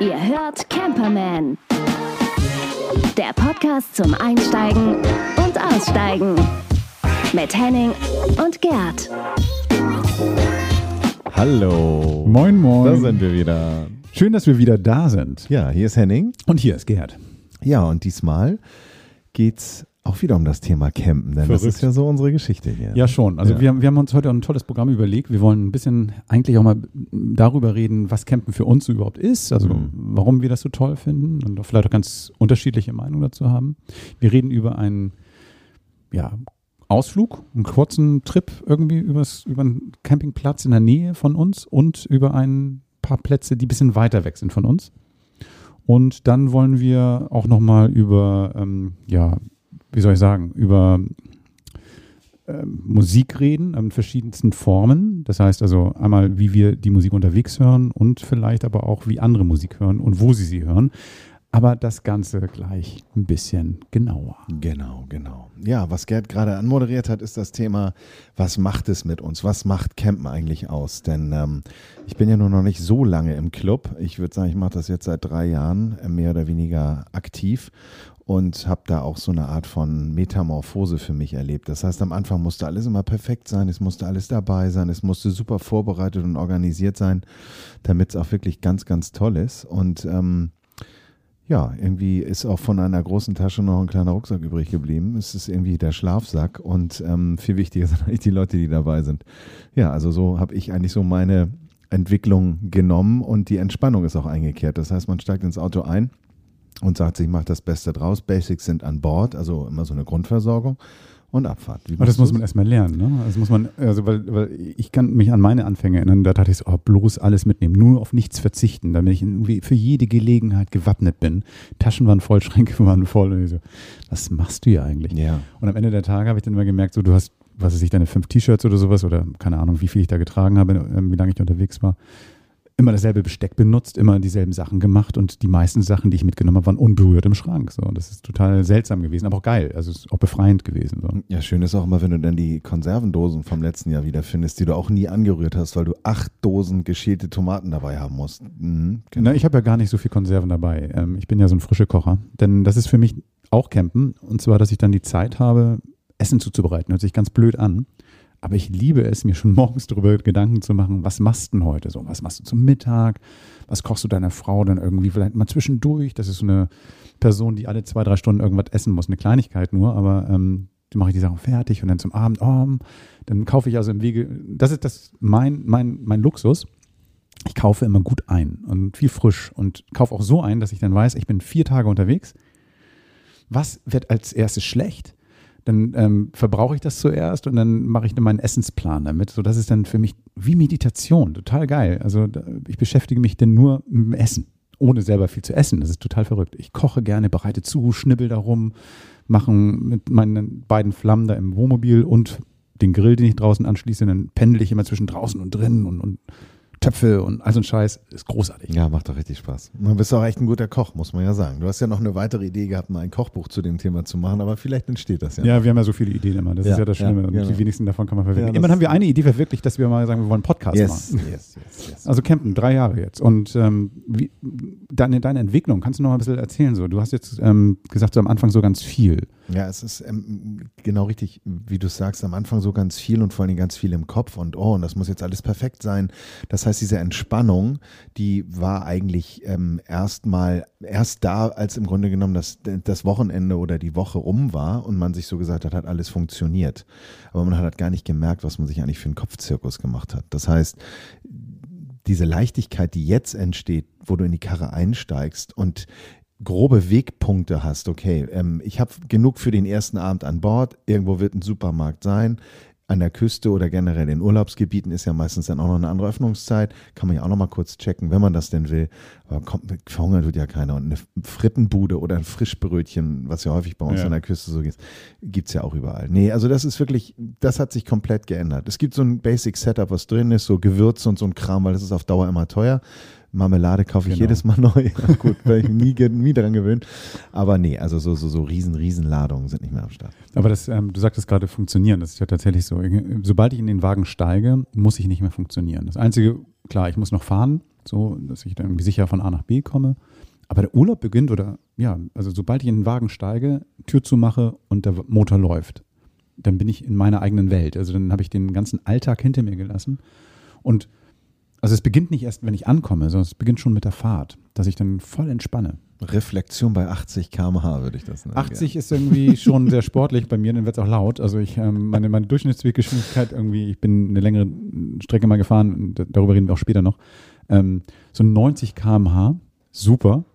Ihr hört Camperman. Der Podcast zum Einsteigen und Aussteigen. Mit Henning und Gerd. Hallo. Moin, moin. Da sind wir wieder. Schön, dass wir wieder da sind. Ja, hier ist Henning. Und hier ist Gerd. Ja, und diesmal geht's auch wieder um das Thema Campen, denn das Verrückt. ist ja so unsere Geschichte hier. Ja, schon. Also Ja. Wir, haben, wir haben uns heute ein tolles Programm überlegt. Wir wollen ein bisschen eigentlich auch mal darüber reden, was Campen für uns so überhaupt ist, also Mhm. warum wir das so toll finden und auch vielleicht auch ganz unterschiedliche Meinungen dazu haben. Wir reden über einen ja, Ausflug, einen kurzen Trip irgendwie übers, über einen Campingplatz in der Nähe von uns und über ein paar Plätze, die ein bisschen weiter weg sind von uns. Und dann wollen wir auch nochmal über, ähm, ja, wie soll ich sagen, über ähm, Musik reden in verschiedensten Formen. Das heißt also einmal, wie wir die Musik unterwegs hören und vielleicht aber auch, wie andere Musik hören und wo sie sie hören. Aber das Ganze gleich ein bisschen genauer. Genau, genau. Ja, was Gerd gerade anmoderiert hat, ist das Thema, was macht es mit uns? Was macht Campen eigentlich aus? Denn ähm, ich bin ja nur noch nicht so lange im Club. Ich würde sagen, ich mache das jetzt seit drei Jahren, äh, mehr oder weniger aktiv und habe da auch so eine Art von Metamorphose für mich erlebt. Das heißt, am Anfang musste alles immer perfekt sein, es musste alles dabei sein, es musste super vorbereitet und organisiert sein, damit es auch wirklich ganz, ganz toll ist. Und ähm, ja, irgendwie ist auch von einer großen Tasche noch ein kleiner Rucksack übrig geblieben. Es ist irgendwie der Schlafsack und ähm, viel wichtiger sind eigentlich die Leute, die dabei sind. Ja, also so habe ich eigentlich so meine Entwicklung genommen und die Entspannung ist auch eingekehrt. Das heißt, man steigt ins Auto ein und sagt sich, macht das Beste draus. Basics sind an Bord, also immer so eine Grundversorgung und Abfahrt. Aber das muss man erstmal lernen. Ne? Das muss man, also weil, weil ich kann mich an meine Anfänge erinnern, da dachte ich so, oh, bloß alles mitnehmen, nur auf nichts verzichten, damit ich irgendwie für jede Gelegenheit gewappnet bin. Taschen waren voll, Schränke waren voll. Und ich so, was machst du hier eigentlich? Ja, Und am Ende der Tage habe ich dann immer gemerkt, so du hast, was weiß ich, deine fünf T-Shirts oder sowas oder keine Ahnung, wie viel ich da getragen habe, ähm, wie lange ich unterwegs war. Immer dasselbe Besteck benutzt, immer dieselben Sachen gemacht und die meisten Sachen, die ich mitgenommen habe, waren unberührt im Schrank. So, das ist total seltsam gewesen, aber auch geil. Also es ist auch befreiend gewesen. So. Ja, schön ist auch immer, wenn du dann die Konservendosen vom letzten Jahr wiederfindest, die du auch nie angerührt hast, weil du acht Dosen geschälte Tomaten dabei haben musst. Mhm, genau. Na, ich habe ja gar nicht so viel Konserven dabei. Ähm, ich bin ja so ein frische Kocher. Denn das ist für mich auch Campen. Und zwar, dass ich dann die Zeit habe, Essen zuzubereiten. Hört sich ganz blöd an. Aber ich liebe es, mir schon morgens darüber Gedanken zu machen, was machst du denn heute so? Was machst du zum Mittag? Was kochst du deiner Frau dann irgendwie vielleicht mal zwischendurch? Das ist so eine Person, die alle zwei, drei Stunden irgendwas essen muss. Eine Kleinigkeit nur, aber ähm, dann mache ich die Sachen fertig und dann zum Abend, oh, dann kaufe ich also im Wege, das ist das mein, mein, mein Luxus ich kaufe immer gut ein und viel frisch und kaufe auch so ein, dass ich dann weiß, ich bin vier Tage unterwegs. Was wird als erstes schlecht? Dann ähm, verbrauche ich das zuerst und dann mache ich dann meinen Essensplan damit. So, das ist dann für mich wie Meditation, total geil. Also da, ich beschäftige mich dann nur mit dem Essen, ohne selber viel zu essen. Das ist total verrückt. Ich koche gerne, bereite zu, schnibbel darum, machen mit meinen beiden Flammen da im Wohnmobil und den Grill, den ich draußen anschließe, dann pendel ich immer zwischen draußen und drinnen und, und Töpfe und all so ein Scheiß. Ist großartig. Ja, macht doch richtig Spaß. Du bist auch echt ein guter Koch, muss man ja sagen. Du hast ja noch eine weitere Idee gehabt, mal ein Kochbuch zu dem Thema zu machen, aber vielleicht entsteht das ja. Ja, wir haben ja so viele Ideen immer. Das Ja, ist ja das ja, Schlimme. und genau. die wenigsten davon kann man verwirklichen. Ja, Immerhin haben wir eine Idee verwirklicht, dass wir mal sagen, wir wollen einen Podcast Yes, machen. yes, yes, yes. Also campen, drei Jahre jetzt. Und ähm, wie, deine, deine Entwicklung, kannst du noch mal ein bisschen erzählen? So? Du hast jetzt ähm, gesagt, so am Anfang so ganz viel. Ja, es ist ähm, genau richtig, wie du sagst, am Anfang so ganz viel und vor allem ganz viel im Kopf und oh, und das muss jetzt alles perfekt sein. Das heißt, diese Entspannung, die war eigentlich ähm, erst mal, erst da, als im Grunde genommen das, das Wochenende oder die Woche um war und man sich so gesagt hat, hat alles funktioniert. Aber man hat halt gar nicht gemerkt, was man sich eigentlich für einen Kopfzirkus gemacht hat. Das heißt, diese Leichtigkeit, die jetzt entsteht, wo du in die Karre einsteigst und grobe Wegpunkte hast, okay, ähm, ich habe genug für den ersten Abend an Bord, irgendwo wird ein Supermarkt sein, an der Küste oder generell in Urlaubsgebieten ist ja meistens dann auch noch eine andere Öffnungszeit, kann man ja auch noch mal kurz checken, wenn man das denn will, aber kommt, verhungert tut ja keiner und eine Frittenbude oder ein Frischbrötchen, was ja häufig bei uns Ja. an der Küste so ist, gibt's ja auch überall. Nee, also das ist wirklich, das hat sich komplett geändert. Es gibt so ein Basic Setup, was drin ist, so Gewürze und so ein Kram, weil das ist auf Dauer immer teuer. Marmelade kaufe ich Genau. jedes Mal neu. Ja, gut, weil ich nie, nie daran gewöhnt. Aber nee, also so, so, so riesen, riesen Ladungen sind nicht mehr am Start. Aber das, ähm, du sagtest gerade funktionieren, das ist ja tatsächlich so. Sobald ich in den Wagen steige, muss ich nicht mehr funktionieren. Das Einzige, klar, ich muss noch fahren, so dass ich dann irgendwie sicher von A nach B komme. Aber der Urlaub beginnt oder ja, also sobald ich in den Wagen steige, Tür zumache und der Motor läuft, dann bin ich in meiner eigenen Welt. Also dann habe ich den ganzen Alltag hinter mir gelassen. Und also es beginnt nicht erst, wenn ich ankomme, sondern es beginnt schon mit der Fahrt, dass ich dann voll entspanne. Reflexion bei 80 km/h würde ich das nennen. 80 ist irgendwie schon sehr sportlich bei mir, dann wird es auch laut. Also ich, ähm, meine, meine Durchschnittsweggeschwindigkeit irgendwie, ich bin eine längere Strecke mal gefahren, darüber reden wir auch später noch, ähm, so 90 km/h, super.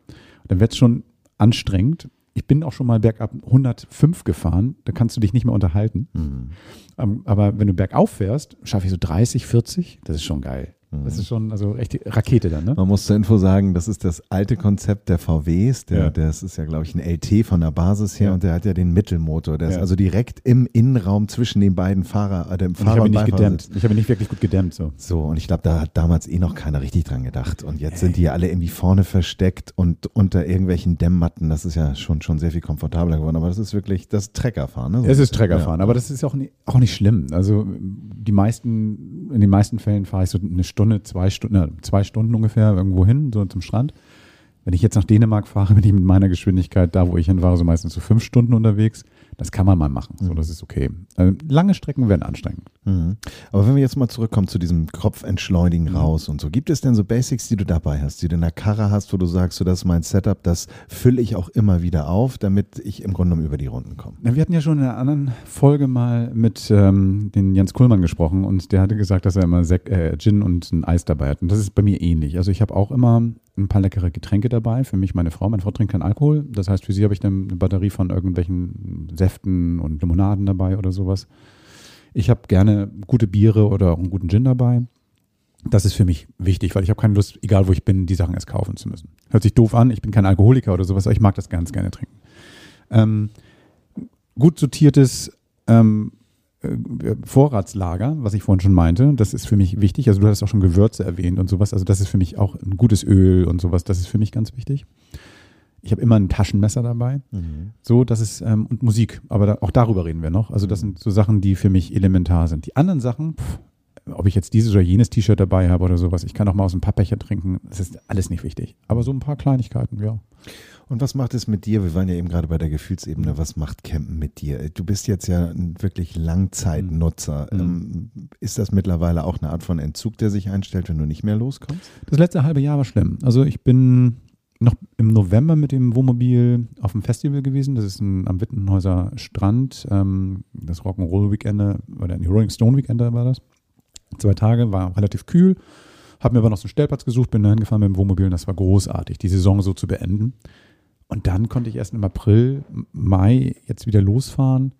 Dann wird es schon anstrengend. Ich bin auch schon mal bergab 105 gefahren, da kannst du dich nicht mehr unterhalten. Mhm. Ähm, aber wenn du bergauf fährst, schaffe ich so 30, 40, das ist schon geil. Das Mhm. ist schon, also echt die Rakete dann, ne? Man muss zur Info sagen, das ist das alte Konzept der VWs. Der, Ja. Das ist ja, glaube ich, ein LT von der Basis her Ja. und der hat ja den Mittelmotor. Der ist Ja. also direkt im Innenraum zwischen den beiden Fahrer, äh, dem Und ich Fahrer habe und ihn nicht gedämmt. Ich habe ihn nicht wirklich gut gedämmt, so. So, und ich glaube, da hat damals eh noch keiner richtig dran gedacht. Und jetzt sind die ja alle irgendwie vorne versteckt und unter irgendwelchen Dämmmatten. Das ist ja schon, schon sehr viel komfortabler geworden. Aber das ist wirklich das Treckerfahren. Ne? So Es ist. Treckerfahren, aber das ist auch auch nicht schlimm. Also die meisten, in den meisten Fällen fahre ich so eine Stunde, zwei Stunden, zwei Stunden ungefähr irgendwo hin, so zum Strand. Wenn ich jetzt nach Dänemark fahre, bin ich mit meiner Geschwindigkeit da, wo ich hinfahre, so meistens so fünf Stunden unterwegs. Das kann man mal machen. So, das ist okay. Also, lange Strecken werden anstrengend. Mhm. Aber wenn wir jetzt mal zurückkommen zu diesem Kopfentschleunigen Mhm. raus und so, gibt es denn so Basics, die du dabei hast, die du in der Karre hast, wo du sagst, so das ist mein Setup, das fülle ich auch immer wieder auf, damit ich im Grunde genommen über die Runden komme? Na, Wir hatten ja schon in einer anderen Folge mal mit ähm, den Jens Kuhlmann gesprochen und der hatte gesagt, dass er immer Sek äh, Gin und ein Eis dabei hat. Und das ist bei mir ähnlich. Also ich habe auch immer ein paar leckere Getränke dabei. Für mich, meine Frau. Meine Frau trinkt keinen Alkohol. Das heißt, für sie habe ich eine Batterie von irgendwelchen Säften und Limonaden dabei oder sowas. Ich habe gerne gute Biere oder einen guten Gin dabei. Das ist für mich wichtig, weil ich habe keine Lust, egal wo ich bin, die Sachen erst kaufen zu müssen. Hört sich doof an, ich bin kein Alkoholiker oder sowas, aber ich mag das ganz gerne trinken. Ähm, gut sortiertes ähm, äh, Vorratslager, was ich vorhin schon meinte, das ist für mich wichtig. Also du hast auch schon Gewürze erwähnt und sowas. Also das ist für mich auch ein gutes Öl und sowas. Das ist für mich ganz wichtig. Ich habe immer ein Taschenmesser dabei. So, das ist, ähm, und Musik. Aber da, auch darüber reden wir noch. Also das sind so Sachen, die für mich elementar sind. Die anderen Sachen, pff, ob ich jetzt dieses oder jenes T-Shirt dabei habe oder sowas, ich kann auch mal aus einem Pappbecher trinken, das ist alles nicht wichtig. Aber so ein paar Kleinigkeiten, ja. Und was macht es mit dir? Wir waren ja eben gerade bei der Gefühlsebene. Was macht Campen mit dir? Du bist jetzt ja ein wirklich Langzeitnutzer. Mhm. Ähm, ist das mittlerweile auch eine Art von Entzug, der sich einstellt, wenn du nicht mehr loskommst? Das letzte halbe Jahr war schlimm. Also ich bin noch im November mit dem Wohnmobil auf dem Festival gewesen. Das ist ein, am Wittenhäuser Strand. Ähm, das Rock'n'Roll Weekende oder die Rolling Stone Weekende war das. Zwei Tage, war relativ kühl. Habe mir aber noch so einen Stellplatz gesucht, bin da hingefahren mit dem Wohnmobil und das war großartig, die Saison so zu beenden. Und dann konnte ich erst im April, Mai jetzt wieder losfahren.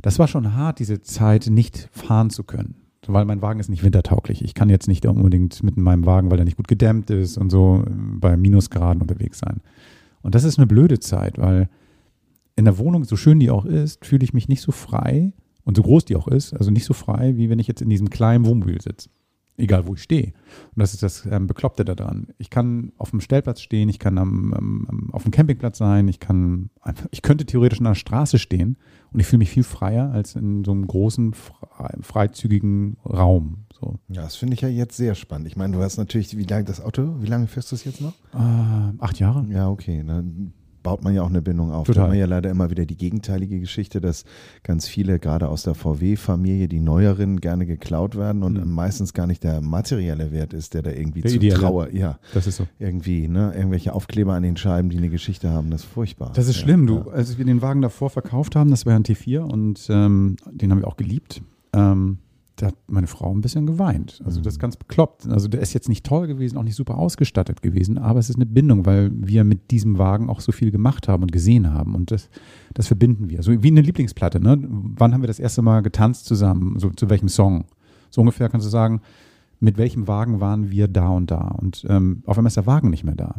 Das war schon hart, diese Zeit nicht fahren zu können weil mein Wagen ist nicht wintertauglich. Ich kann jetzt nicht unbedingt mit meinem Wagen, weil er nicht gut gedämmt ist und so bei Minusgraden unterwegs sein. Und das ist eine blöde Zeit, weil in der Wohnung, so schön die auch ist, fühle ich mich nicht so frei und so groß die auch ist, also nicht so frei, wie wenn ich jetzt in diesem kleinen Wohnmobil sitze. Egal, wo ich stehe. Und das ist das ähm, Bekloppte daran. Ich kann auf dem Stellplatz stehen, ich kann am, am, auf dem Campingplatz sein, ich kann einfach, ich könnte theoretisch an der Straße stehen und ich fühle mich viel freier als in so einem großen, frei, freizügigen Raum. So. Ja, das finde ich ja jetzt sehr spannend. Ich meine, du hast natürlich, wie lange das Auto, wie lange fährst du es jetzt noch? Äh, acht Jahre? Ja, okay. Dann baut man ja auch eine Bindung auf. Total. Da haben wir ja leider immer wieder die gegenteilige Geschichte, dass ganz viele, gerade aus der VW-Familie, die neueren gerne geklaut werden und Mhm. meistens gar nicht der materielle Wert ist, der da irgendwie Der zu ideelle. Trauer, ja, Das ist so. irgendwie, ne, irgendwelche Aufkleber an den Scheiben, die eine Geschichte haben, das ist furchtbar. Das ist ja, schlimm. Du, als wir den Wagen davor verkauft haben, das war ein T4 und ähm, den haben wir auch geliebt. Ähm, da hat meine Frau ein bisschen geweint. Also das ist ganz bekloppt. Also der ist jetzt nicht toll gewesen, auch nicht super ausgestattet gewesen, aber es ist eine Bindung, weil wir mit diesem Wagen auch so viel gemacht haben und gesehen haben und das, das verbinden wir. So wie eine Lieblingsplatte. Ne? Wann haben wir das erste Mal getanzt zusammen? So zu welchem Song? So ungefähr kannst du sagen, mit welchem Wagen waren wir da und da? Und ähm, auf einmal ist der Wagen nicht mehr da.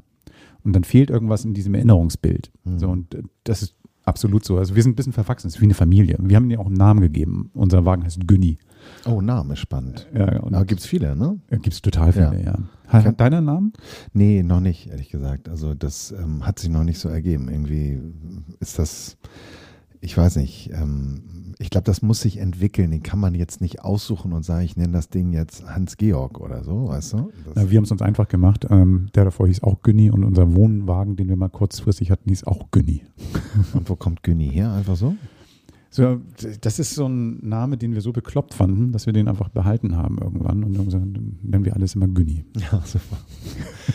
Und dann fehlt irgendwas in diesem Erinnerungsbild. So, und äh, das ist absolut so. Also wir sind ein bisschen verwachsen, es ist wie eine Familie. Wir haben ihm auch einen Namen gegeben. Unser Wagen heißt Günni. Oh, Name, spannend. Ja, und Aber gibt es viele, ne? gibt es total viele, ja. Hat, hat deiner Namen? Nee, noch nicht, ehrlich gesagt. Also das ähm, hat sich noch nicht so ergeben. Irgendwie ist das, ich weiß nicht, ähm, ich glaube, das muss sich entwickeln. Den kann man jetzt nicht aussuchen und sagen, ich nenne das Ding jetzt Hans-Georg oder so, weißt du? Ja, wir haben es uns einfach gemacht. Ähm, der davor hieß auch Günni und unser Wohnwagen, den wir mal kurzfristig hatten, hieß auch Günni. und wo kommt Günni her? Einfach so? So, das ist so ein Name, den wir so bekloppt fanden, dass wir den einfach behalten haben irgendwann und dann nennen wir alles immer Günni. Ja, super.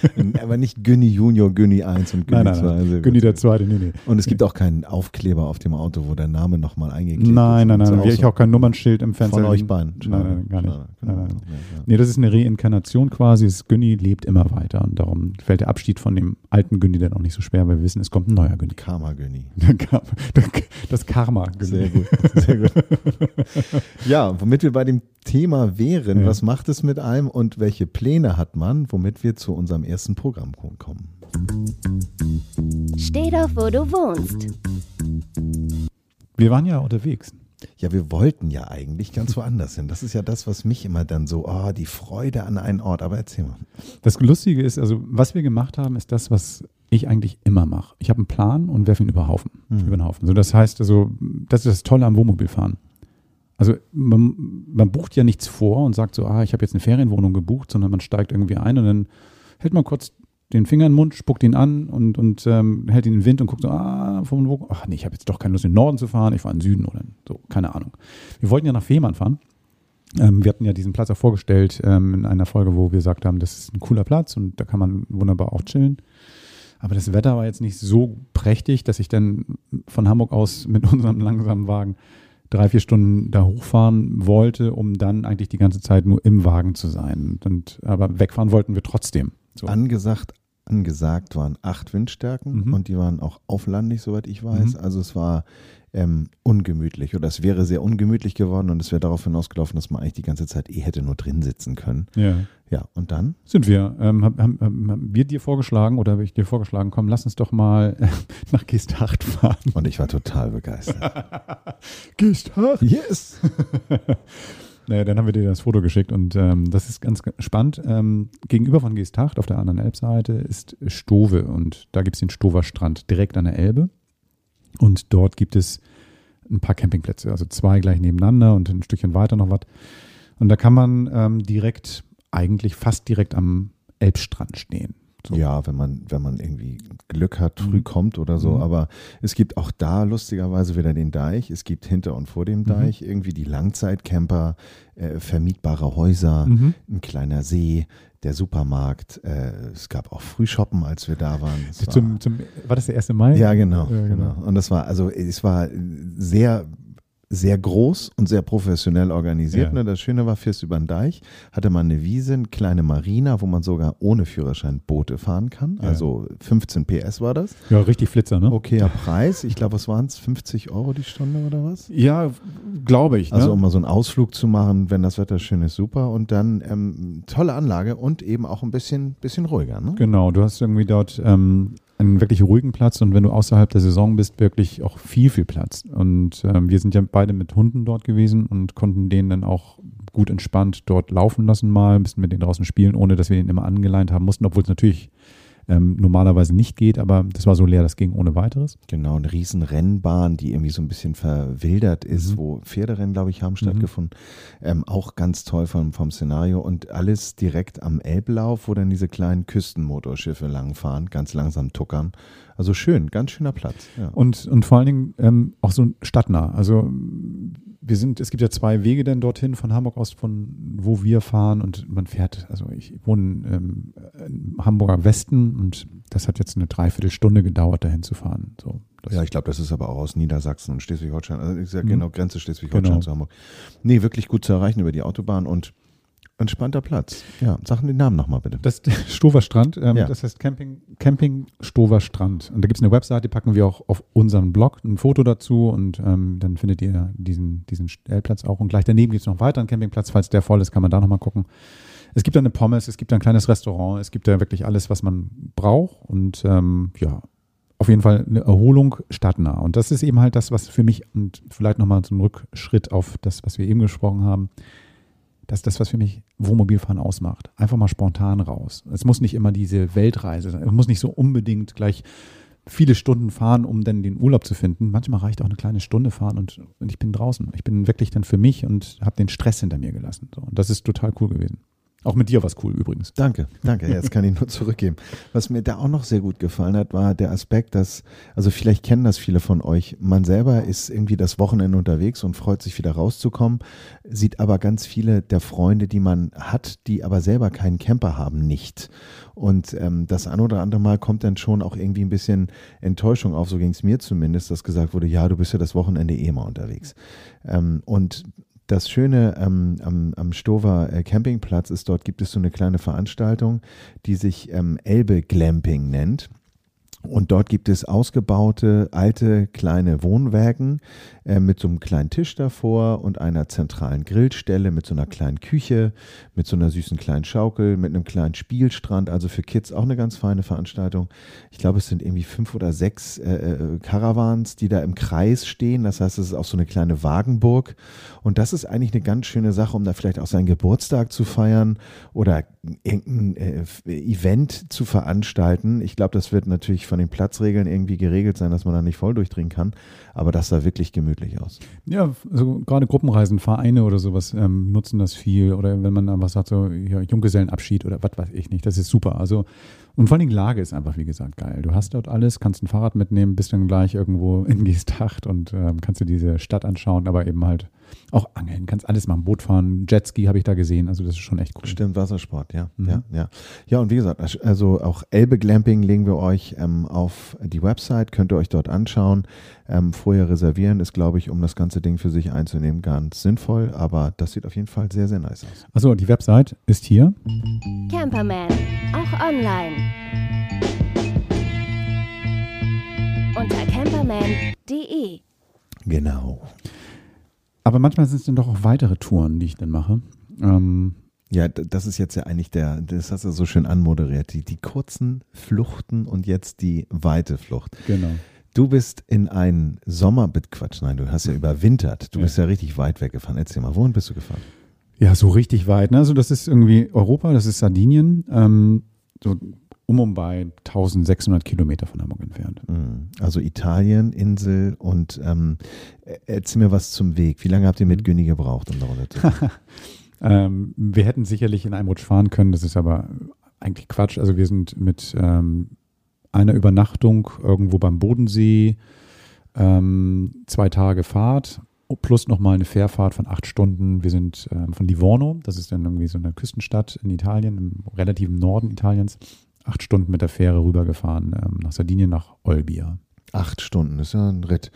Aber nicht Günni Junior, Günni 1 und Günni 2. Also Günni der zweite, nee, nee. Und es gibt auch keinen Aufkleber auf dem Auto, wo der Name nochmal eingeklebt nein, ist. Nein, nein, nein. Wir auch kein Nummernschild im Fenster. Von euch beiden. Nein, nein, gar nicht. Nein, nein. Nee, das ist eine Reinkarnation quasi. Das Günni lebt immer weiter und darum fällt der Abschied von dem alten Günni dann auch nicht so schwer, weil wir wissen, es kommt ein neuer Günni. Karma Günni. Das Karma Günni. Sehr gut. Sehr gut. ja, womit wir bei dem Thema wären, ja. was macht es mit einem und welche Pläne hat man, womit wir zu unserem ersten Programm kommen. Steh doch, wo du wohnst. Wir waren ja unterwegs. Ja, wir wollten ja eigentlich ganz woanders hin. Das ist ja das, was mich immer dann so, oh, die Freude an einen Ort. Aber erzähl mal. Das Lustige ist, also was wir gemacht haben, ist das, was ich eigentlich immer mache. Ich habe einen Plan und werfe ihn über Haufen. Mhm. Über den Haufen. So, das heißt also, das ist das Tolle am Wohnmobilfahren. Also man, man bucht ja nichts vor und sagt so, ah, ich habe jetzt eine Ferienwohnung gebucht, sondern man steigt irgendwie ein und dann hält man kurz den Finger in den Mund, spuckt ihn an und, und ähm, hält ihn in den Wind und guckt so, ah, von wo? Ach nee, ich habe jetzt doch keine Lust in den Norden zu fahren, ich fahre in den Süden oder so, keine Ahnung. Wir wollten ja nach Fehmarn fahren. Ähm, wir hatten ja diesen Platz auch vorgestellt ähm, in einer Folge, wo wir gesagt haben, das ist ein cooler Platz und da kann man wunderbar auch chillen. Aber das Wetter war jetzt nicht so prächtig, dass ich dann von Hamburg aus mit unserem langsamen Wagen drei, vier Stunden da hochfahren wollte, um dann eigentlich die ganze Zeit nur im Wagen zu sein. Und, aber wegfahren wollten wir trotzdem. So. Angesagt, angesagt waren acht Windstärken mhm. und die waren auch auflandig, soweit ich weiß. Mhm. Also es war ähm, ungemütlich oder es wäre sehr ungemütlich geworden und es wäre darauf hinausgelaufen, dass man eigentlich die ganze Zeit eh hätte nur drin sitzen können. Ja. Ja, und dann? Sind wir. Ähm, haben, haben, haben, wir dir vorgeschlagen oder habe ich dir vorgeschlagen, komm, lass uns doch mal nach Geesthacht fahren. Und ich war total begeistert. Geesthacht? Yes! naja, dann haben wir dir das Foto geschickt und ähm, das ist ganz spannend. Ähm, gegenüber von Geesthacht auf der anderen Elbseite ist Stove und da gibt es den Stover Strand direkt an der Elbe. Und dort gibt es ein paar Campingplätze, also zwei gleich nebeneinander und ein Stückchen weiter noch was. Und da kann man ähm, direkt, eigentlich fast direkt am Elbstrand stehen. So. Ja, wenn man, wenn man irgendwie Glück hat, früh mhm. kommt oder so. Mhm. Aber es gibt auch da lustigerweise wieder den Deich. Es gibt hinter und vor dem mhm. Deich mhm. irgendwie die Langzeitcamper, äh, vermietbare Häuser, mhm. ein kleiner See der Supermarkt. Äh, es gab auch Frühshoppen, als wir da waren. War, zum, zum, war, das der 1. Mai? Ja, genau, ja, genau. genau. Und das war, also es war sehr sehr groß und sehr professionell organisiert. Ja. Ne? Das Schöne war, fährst über den Deich, hatte man eine Wiese, eine kleine Marina, wo man sogar ohne Führerschein Boote fahren kann. Ja. Also 15 PS war das. Ja, richtig Flitzer, ne? Okayer Preis. Ich glaube, was waren es? 50 Euro die Stunde oder was? Ja, glaube ich. Ne? Also um mal so einen Ausflug zu machen, wenn das Wetter schön ist, super. Und dann ähm, tolle Anlage und eben auch ein bisschen, bisschen ruhiger. Ne? Genau, du hast irgendwie dort ähm, einen wirklich ruhigen Platz und wenn du außerhalb der Saison bist, wirklich auch viel, viel Platz. Und ähm, wir sind ja beide mit Hunden dort gewesen und konnten denen dann auch gut entspannt dort laufen lassen mal, ein bisschen mit denen draußen spielen, ohne dass wir den immer angeleint haben mussten, obwohl es natürlich ähm, normalerweise nicht geht, aber das war so leer, das ging ohne weiteres. Genau, eine riesen Rennbahn, die irgendwie so ein bisschen verwildert ist, mhm. wo Pferderennen, glaube ich, haben mhm. stattgefunden. Ähm, auch ganz toll vom, vom Szenario und alles direkt am Elblauf, wo dann diese kleinen Küstenmotorschiffe langfahren, ganz langsam tuckern. Also schön, ganz schöner Platz. Ja. Und, und vor allen Dingen ähm, auch so stadtnah. Also wir sind, es gibt ja zwei Wege denn dorthin von Hamburg aus, von wo wir fahren und man fährt, also ich wohne ähm, im Hamburger Westen und das hat jetzt eine Dreiviertelstunde gedauert, dahin zu fahren. So, ja, ich glaube, das ist aber auch aus Niedersachsen und Schleswig-Holstein. Also ich sage mhm. genau, Grenze Schleswig-Holstein genau. zu Hamburg. Nee, wirklich gut zu erreichen über die Autobahn und Entspannter Platz. Ja, sagen den Namen nochmal bitte. Das ist Stover Strand. Ähm, ja. Das heißt Camping, Camping Stover Strand. Und da gibt es eine Webseite, die packen wir auch auf unseren Blog, ein Foto dazu und ähm, dann findet ihr diesen, diesen Stellplatz auch. Und gleich daneben gibt es noch einen weiteren Campingplatz. Falls der voll ist, kann man da nochmal gucken. Es gibt da eine Pommes, es gibt da ein kleines Restaurant, es gibt da wirklich alles, was man braucht. Und ähm, ja, auf jeden Fall eine Erholung stadtnah. Und das ist eben halt das, was für mich und vielleicht nochmal so ein Rückschritt auf das, was wir eben gesprochen haben das ist das, was für mich Wohnmobilfahren ausmacht. Einfach mal spontan raus. Es muss nicht immer diese Weltreise sein. Es muss nicht so unbedingt gleich viele Stunden fahren, um dann den Urlaub zu finden. Manchmal reicht auch eine kleine Stunde fahren und, und ich bin draußen. Ich bin wirklich dann für mich und habe den Stress hinter mir gelassen. So, und das ist total cool gewesen. Auch mit dir war es cool übrigens. Danke, danke. Jetzt kann ich nur zurückgeben. Was mir da auch noch sehr gut gefallen hat, war der Aspekt, dass, also vielleicht kennen das viele von euch, man selber ist irgendwie das Wochenende unterwegs und freut sich wieder rauszukommen, sieht aber ganz viele der Freunde, die man hat, die aber selber keinen Camper haben, nicht. Und ähm, das ein oder andere Mal kommt dann schon auch irgendwie ein bisschen Enttäuschung auf, so ging es mir zumindest, dass gesagt wurde, ja, du bist ja das Wochenende eh mal unterwegs. Ähm, und das Schöne ähm, am, am Stover äh, Campingplatz ist, dort gibt es so eine kleine Veranstaltung, die sich ähm, Elbe Glamping nennt. Und dort gibt es ausgebaute alte kleine Wohnwägen äh, mit so einem kleinen Tisch davor und einer zentralen Grillstelle mit so einer kleinen Küche, mit so einer süßen kleinen Schaukel, mit einem kleinen Spielstrand. Also für Kids auch eine ganz feine Veranstaltung. Ich glaube, es sind irgendwie fünf oder sechs äh, äh Caravans, die da im Kreis stehen. Das heißt, es ist auch so eine kleine Wagenburg. Und das ist eigentlich eine ganz schöne Sache, um da vielleicht auch seinen Geburtstag zu feiern oder irgendein äh, Event zu veranstalten. Ich glaube, das wird natürlich von den Platzregeln irgendwie geregelt sein, dass man da nicht voll durchdringen kann. Aber das sah wirklich gemütlich aus. Ja, also gerade Gruppenreisen, Vereine oder sowas ähm, nutzen das viel. Oder wenn man einfach sagt, so ja, Junggesellenabschied oder was weiß ich nicht, das ist super. Also und vor allem die Lage ist einfach, wie gesagt, geil. Du hast dort alles, kannst ein Fahrrad mitnehmen, bist dann gleich irgendwo in Geesthacht und ähm, kannst dir diese Stadt anschauen, aber eben halt auch angeln, kannst alles machen, Boot fahren, Jetski habe ich da gesehen, also das ist schon echt cool. Stimmt, Wassersport, ja, mhm. ja, ja. Ja, und wie gesagt, also auch Elbe Glamping legen wir euch ähm, auf die Website, könnt ihr euch dort anschauen. Ähm, vorher reservieren ist, glaube ich, um das ganze Ding für sich einzunehmen, ganz sinnvoll, aber das sieht auf jeden Fall sehr, sehr nice aus. Also die Website ist hier. Camperman, auch online. Unter camperman.de. Genau. Aber manchmal sind es dann doch auch weitere Touren, die ich dann mache. Ähm, ja, das ist jetzt ja eigentlich der, das hast du so schön anmoderiert, die, die kurzen Fluchten und jetzt die weite Flucht. Genau. Du bist in einen Sommer, Quatsch, nein, du hast ja überwintert. Du ja. bist ja richtig weit weggefahren. Erzähl mal, wohin bist du gefahren? Ja, so richtig weit. Ne? Also das ist irgendwie Europa, das ist Sardinien, ähm, so um und bei 1600 Kilometer von Hamburg entfernt. Mhm. Also Italien, Insel und ähm, erzähl mir was zum Weg. Wie lange habt ihr mit mhm. Günni gebraucht, um darunter zu fahren? ähm, wir hätten sicherlich in einem Rutsch fahren können, das ist aber eigentlich Quatsch. Also wir sind mit ähm, einer Übernachtung irgendwo beim Bodensee, ähm, zwei Tage Fahrt plus nochmal eine Fährfahrt von acht Stunden. Wir sind ähm, von Livorno, das ist dann irgendwie so eine Küstenstadt in Italien, im relativen Norden Italiens, acht Stunden mit der Fähre rübergefahren ähm, nach Sardinien, nach Olbia. Acht Stunden, das ist ja ein Ritt.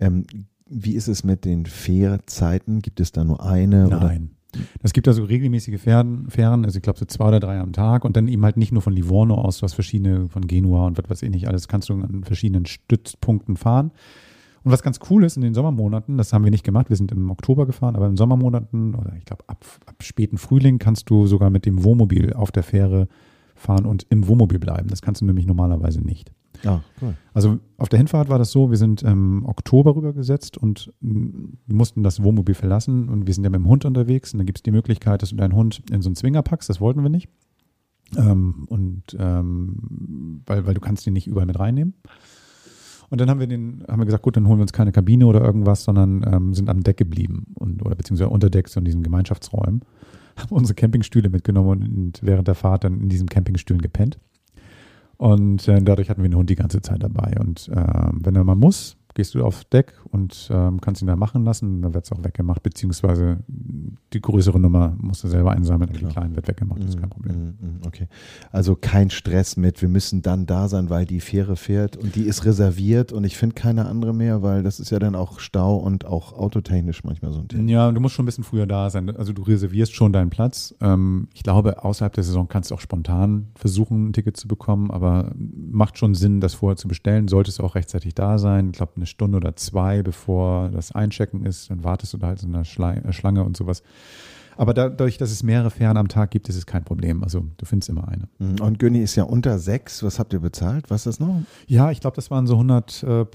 Ähm, wie ist es mit den Fährzeiten? Gibt es da nur eine? Nein. Oder? Es gibt also regelmäßige Fähren, Fähren, also ich glaube so zwei oder drei am Tag und dann eben halt nicht nur von Livorno aus, du hast verschiedene von Genua und was weiß ich nicht, alles kannst du an verschiedenen Stützpunkten fahren. Und was ganz cool ist in den Sommermonaten, das haben wir nicht gemacht, wir sind im Oktober gefahren, aber in Sommermonaten oder ich glaube ab, ab späten Frühling kannst du sogar mit dem Wohnmobil auf der Fähre fahren und im Wohnmobil bleiben. Das kannst du nämlich normalerweise nicht. Ah, cool. Also auf der Hinfahrt war das so, wir sind im Oktober rübergesetzt und mussten das Wohnmobil verlassen und wir sind ja mit dem Hund unterwegs und dann gibt es die Möglichkeit, dass du deinen Hund in so einen Zwinger packst, das wollten wir nicht. Ähm, und ähm, weil, weil du kannst den nicht überall mit reinnehmen. Und dann haben wir den, haben wir gesagt, gut, dann holen wir uns keine Kabine oder irgendwas, sondern ähm, sind am Deck geblieben und oder beziehungsweise unter Deck so in diesen Gemeinschaftsräumen. Haben unsere Campingstühle mitgenommen und während der Fahrt dann in diesen Campingstühlen gepennt. Und äh, dadurch hatten wir den Hund die ganze Zeit dabei. Und äh, wenn er mal muss, gehst du auf Deck und ähm, kannst ihn da machen lassen. Dann wird es auch weggemacht, beziehungsweise die größere Nummer musst du selber einsammeln und die kleinen wird weggemacht. Das ist kein Problem. Mm, mm, mm, okay. Also kein Stress mit, wir müssen dann da sein, weil die Fähre fährt und die ist reserviert und ich finde keine andere mehr, weil das ist ja dann auch Stau und auch autotechnisch manchmal so ein Thema. Ja, du musst schon ein bisschen früher da sein. Also du reservierst schon deinen Platz. Ähm, ich glaube, außerhalb der Saison kannst du auch spontan versuchen, ein Ticket zu bekommen, aber macht schon Sinn, das vorher zu bestellen. Solltest du auch rechtzeitig da sein. Ich glaube, eine Stunde oder zwei, bevor das Einchecken ist. Dann wartest du da halt in einer äh, Schlange und sowas. Aber dadurch, dass es mehrere Fähren am Tag gibt, ist es kein Problem. Also du findest immer eine. Mhm. Und Günni ist ja unter sechs. Was habt ihr bezahlt? Was ist das noch? Ja, ich glaube, das waren so 100, äh,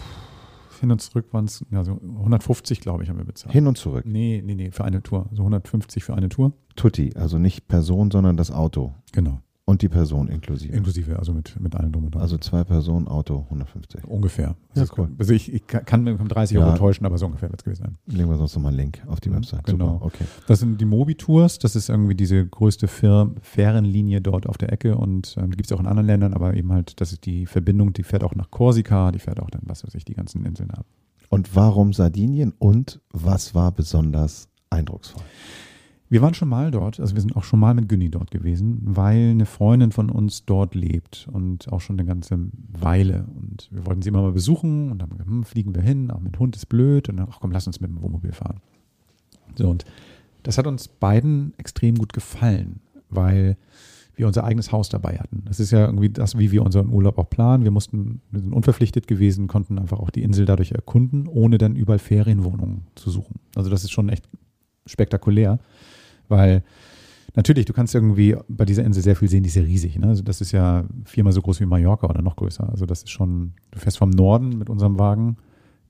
hin und zurück waren es, ja, so 150, glaube ich, haben wir bezahlt. Hin und zurück? Nee, nee, nee, für eine Tour. So 150 für eine Tour. Tutti, also nicht Person, sondern das Auto. Genau. Und die Person inklusive. Inklusive, also mit, mit allen drum und dran. Also zwei Personen, Auto 150. ungefähr. Ja, Also, cool. also ich, ich kann mir um 30 Ja. Euro täuschen, aber so ungefähr wird es gewesen sein. Legen wir sonst nochmal einen Link auf die Mhm, Website. genau. Super, okay. Das sind die Mobi-Tours, das ist irgendwie diese größte Fährenlinie dort auf der Ecke und ähm, die gibt es auch in anderen Ländern, aber eben halt, das ist die Verbindung, die fährt auch nach Korsika, die fährt auch dann, was weiß ich, die ganzen Inseln ab. Und warum Sardinien und was war besonders eindrucksvoll? Wir waren schon mal dort, also wir sind auch schon mal mit Günni dort gewesen, weil eine Freundin von uns dort lebt und auch schon eine ganze Weile. Und wir wollten sie immer mal besuchen und haben gesagt, hm, fliegen wir hin, auch mit Hund ist blöd und dann, ach komm, lass uns mit dem Wohnmobil fahren. So, und das hat uns beiden extrem gut gefallen, weil wir unser eigenes Haus dabei hatten. Das ist ja irgendwie das, wie wir unseren Urlaub auch planen. Wir mussten, wir sind unverpflichtet gewesen, konnten einfach auch die Insel dadurch erkunden, ohne dann überall Ferienwohnungen zu suchen. Also das ist schon echt spektakulär, weil natürlich, du kannst irgendwie bei dieser Insel sehr viel sehen, die ist ja riesig. Ne? Also das ist ja viermal so groß wie Mallorca oder noch größer. Also das ist schon, du fährst vom Norden mit unserem Wagen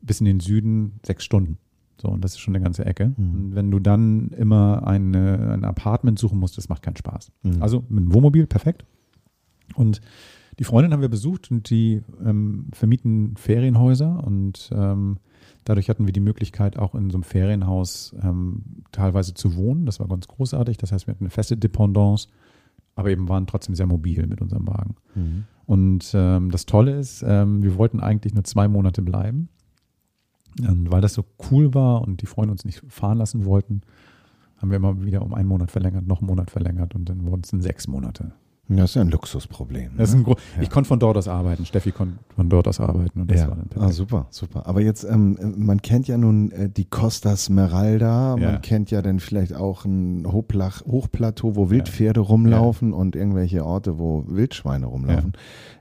bis in den Süden sechs Stunden. So, und das ist schon eine ganze Ecke. Mhm. Und wenn du dann immer eine, ein Apartment suchen musst, das macht keinen Spaß. Mhm. Also mit dem Wohnmobil, perfekt. Und die Freundin haben wir besucht und die ähm, vermieten Ferienhäuser und ähm, dadurch hatten wir die Möglichkeit, auch in so einem Ferienhaus ähm, teilweise zu wohnen. Das war ganz großartig. Das heißt, wir hatten eine feste Dependance, aber eben waren trotzdem sehr mobil mit unserem Wagen. Mhm. Und ähm, das Tolle ist, ähm, wir wollten eigentlich nur zwei Monate bleiben. Und weil das so cool war und die Freunde uns nicht fahren lassen wollten, haben wir immer wieder um einen Monat verlängert, noch einen Monat verlängert und dann wurden es dann sechs Monate. Das ist ja ein Luxusproblem. Das ist ne? ein Gro Ja. Ich konnte von dort aus arbeiten. Steffi konnte von dort aus arbeiten und das ja, war dann ah, super, super. Aber jetzt, ähm, man kennt ja nun äh, die Costa Smeralda, Ja. man kennt ja dann vielleicht auch ein Hochplach, Hochplateau, wo Wildpferde rumlaufen und irgendwelche Orte, wo Wildschweine rumlaufen.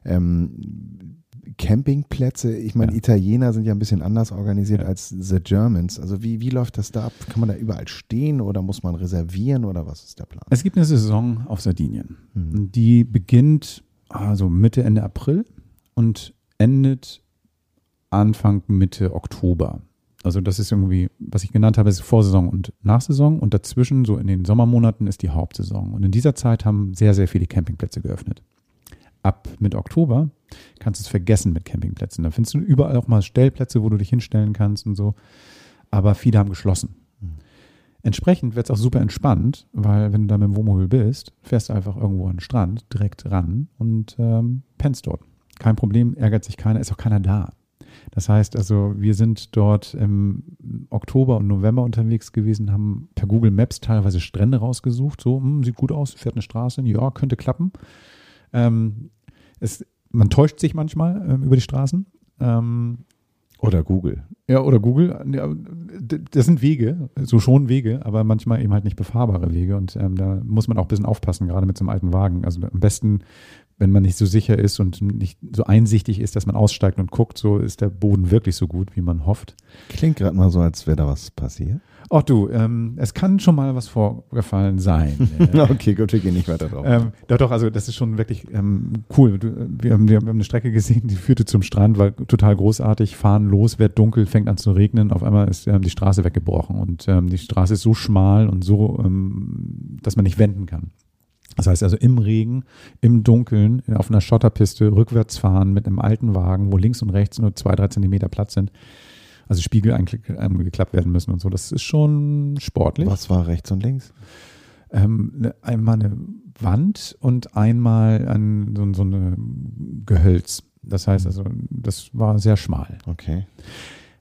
Ähm, Campingplätze, ich meine, Ja. Italiener sind ja ein bisschen anders organisiert Ja. als The Germans. Also wie, wie läuft das da ab? Kann man da überall stehen oder muss man reservieren oder was ist der Plan? Es gibt eine Saison auf Sardinien. Hm. Die beginnt also Mitte, Ende April und endet Anfang, Mitte Oktober. Also das ist irgendwie, was ich genannt habe, ist Vorsaison und Nachsaison und dazwischen, so in den Sommermonaten, ist die Hauptsaison. Und in dieser Zeit haben sehr, sehr viele Campingplätze geöffnet. Ab Mitte Oktober kannst du es vergessen mit Campingplätzen. Da findest du überall auch mal Stellplätze, wo du dich hinstellen kannst und so. Aber viele haben geschlossen. Mhm. Entsprechend wird es auch super entspannt, weil wenn du da mit dem Wohnmobil bist, fährst du einfach irgendwo an den Strand, direkt ran und ähm, pennst dort. Kein Problem, ärgert sich keiner, ist auch keiner da. Das heißt also, wir sind dort im Oktober und November unterwegs gewesen, haben per Google Maps teilweise Strände rausgesucht. So, hm, sieht gut aus, fährt eine Straße, ja, könnte klappen. Ähm, es, man täuscht sich manchmal ähm, über die Straßen. Ähm, Oder Google. ja, oder Google. Das sind Wege, so schon Wege, aber manchmal eben halt nicht befahrbare Wege. Und ähm, da muss man auch ein bisschen aufpassen, gerade mit so einem alten Wagen. Also am besten, wenn man nicht so sicher ist und nicht so einsichtig ist, dass man aussteigt und guckt, so ist der Boden wirklich so gut, wie man hofft. Klingt gerade mal so, als wäre da was passiert. Ach du, ähm, es kann schon mal was vorgefallen sein. Okay, gut, wir gehen nicht weiter drauf. Ähm, doch, doch, also das ist schon wirklich ähm, cool. Du, wir, haben, wir haben eine Strecke gesehen, die führte zum Strand, war total großartig, fahren los, wird dunkel, fängt an zu regnen, auf einmal ist ähm, die Straße weggebrochen und ähm, die Straße ist so schmal und so, ähm, dass man nicht wenden kann. Das heißt also im Regen, im Dunkeln, auf einer Schotterpiste rückwärts fahren mit einem alten Wagen, wo links und rechts nur zwei, drei Zentimeter Platz sind. Also Spiegel einge- ähm, werden müssen und so. Das ist schon sportlich. Was war rechts und links? Ähm, ne, einmal eine Wand und einmal ein, so, so eine Gehölz. Das heißt also, das war sehr schmal. Okay.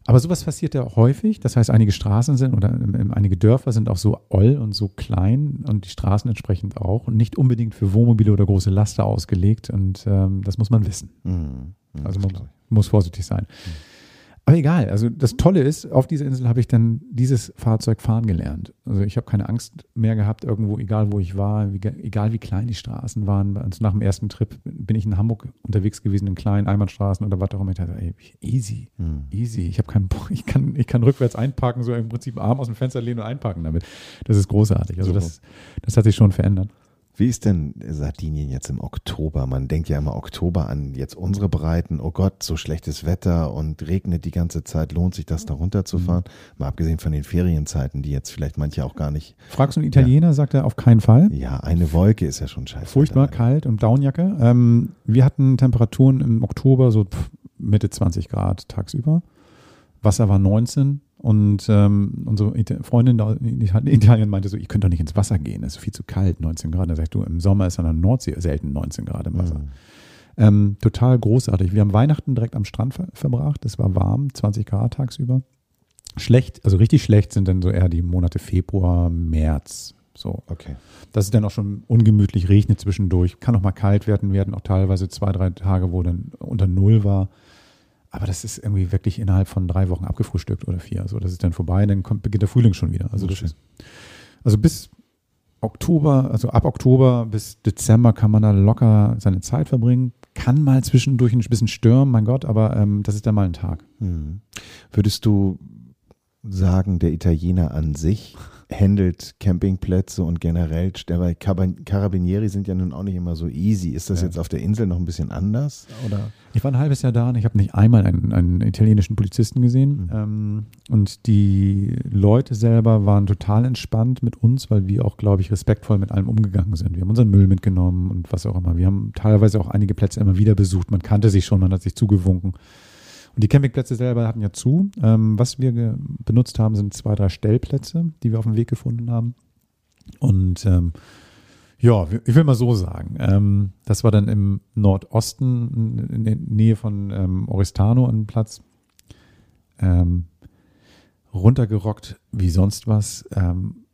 Aber sowas passiert ja häufig. Das heißt, einige Straßen sind oder ähm, ähm, einige Dörfer sind auch so oll und so klein und die Straßen entsprechend auch und nicht unbedingt für Wohnmobile oder große Laster ausgelegt. Und ähm, das muss man wissen. Mhm. Mhm, Also man muss vorsichtig sein. Aber egal, also das Tolle ist, auf dieser Insel habe ich dann dieses Fahrzeug fahren gelernt. Also ich habe keine Angst mehr gehabt, irgendwo, egal wo ich war, wie, egal wie klein die Straßen waren. Also nach dem ersten Trip bin ich in Hamburg unterwegs gewesen, in kleinen Einbahnstraßen oder was auch immer. Ich dachte, ey, easy, Mhm. easy. Ich habe keinen Bock, ich kann, ich kann rückwärts einparken, so im Prinzip Arm aus dem Fenster lehnen und einparken damit. Das ist großartig. Also Super. das, das hat sich schon verändert. Wie ist denn Sardinien jetzt im Oktober? Man denkt ja immer Oktober an jetzt unsere Breiten. Oh Gott, so schlechtes Wetter und regnet die ganze Zeit. Lohnt sich das da runterzufahren? Mhm. Mal abgesehen von den Ferienzeiten, die jetzt vielleicht manche auch gar nicht. Fragst du einen Italiener, ja. sagt er auf keinen Fall. Ja, eine Wolke ist ja schon scheiße. Furchtbar kalt und Downjacke. Ähm, wir hatten Temperaturen im Oktober so Mitte 20 Grad tagsüber. Wasser war 19 und ähm, unsere Freundin da in Italien meinte so, ich könnte doch nicht ins Wasser gehen, es ist viel zu kalt, 19 Grad. Da sagst du, im Sommer ist an der Nordsee selten 19 Grad im Wasser. Mhm. Ähm, total großartig. Wir haben Weihnachten direkt am Strand ver verbracht. Es war warm, 20 Grad tagsüber. Schlecht, also richtig schlecht sind dann so eher die Monate Februar, März. So. Okay. Das ist dann auch schon ungemütlich, regnet zwischendurch, kann auch mal kalt werden. Wir hatten auch teilweise zwei, drei Tage, wo dann unter Null war. Aber das ist irgendwie wirklich innerhalb von drei Wochen abgefrühstückt oder vier. Also das ist dann vorbei, dann kommt, beginnt der Frühling schon wieder. Also, das ist, also bis Oktober, also ab Oktober bis Dezember kann man da locker seine Zeit verbringen. Kann mal zwischendurch ein bisschen stürmen, mein Gott, aber ähm, das ist dann mal ein Tag. Hm. Würdest du sagen, der Italiener an sich handelt Campingplätze und generell, weil Carabinieri sind ja nun auch nicht immer so easy. Ist das ja. jetzt auf der Insel noch ein bisschen anders? Oder? Ich war ein halbes Jahr da und ich habe nicht einmal einen, einen, italienischen Polizisten gesehen. Mhm. Ähm, und die Leute selber waren total entspannt mit uns, weil wir auch, glaube ich, respektvoll mit allem umgegangen sind. Wir haben unseren Müll mitgenommen und was auch immer. Wir haben teilweise auch einige Plätze immer wieder besucht. Man kannte sich schon, man hat sich zugewunken. Die Campingplätze selber hatten ja zu. Ähm, was wir benutzt haben, sind zwei, drei Stellplätze, die wir auf dem Weg gefunden haben. Und ähm, ja, ich will mal so sagen, ähm, das war dann im Nordosten in der Nähe von ähm, Oristano ein Platz. Ähm, runtergerockt wie sonst was. Ähm,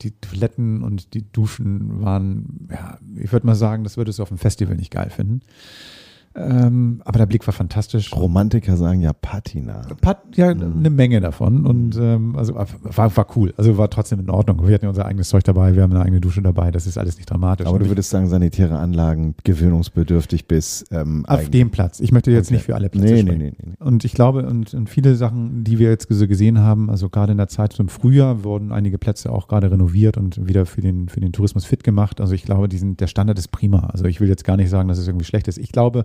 die Toiletten und die Duschen waren, ja, ich würde mal sagen, das würdest du auf dem Festival nicht geil finden. Ähm, aber der Blick war fantastisch. Romantiker sagen ja Patina. Pat, ja, mhm. eine Menge davon. Und ähm, also war, war cool. Also war trotzdem in Ordnung. Wir hatten ja unser eigenes Zeug dabei, wir haben eine eigene Dusche dabei. Das ist alles nicht dramatisch. Aber du würdest sagen, sanitäre Anlagen gewöhnungsbedürftig bis ähm, auf dem Platz. Ich möchte jetzt okay. nicht für alle Plätze nee, nee, nee, nee, Und ich glaube, und, und viele Sachen, die wir jetzt so gesehen haben, also gerade in der Zeit zum Frühjahr wurden einige Plätze auch gerade renoviert und wieder für den, für den Tourismus fit gemacht. Also ich glaube, die sind, der Standard ist prima. Also ich will jetzt gar nicht sagen, dass es irgendwie schlecht ist. Ich glaube,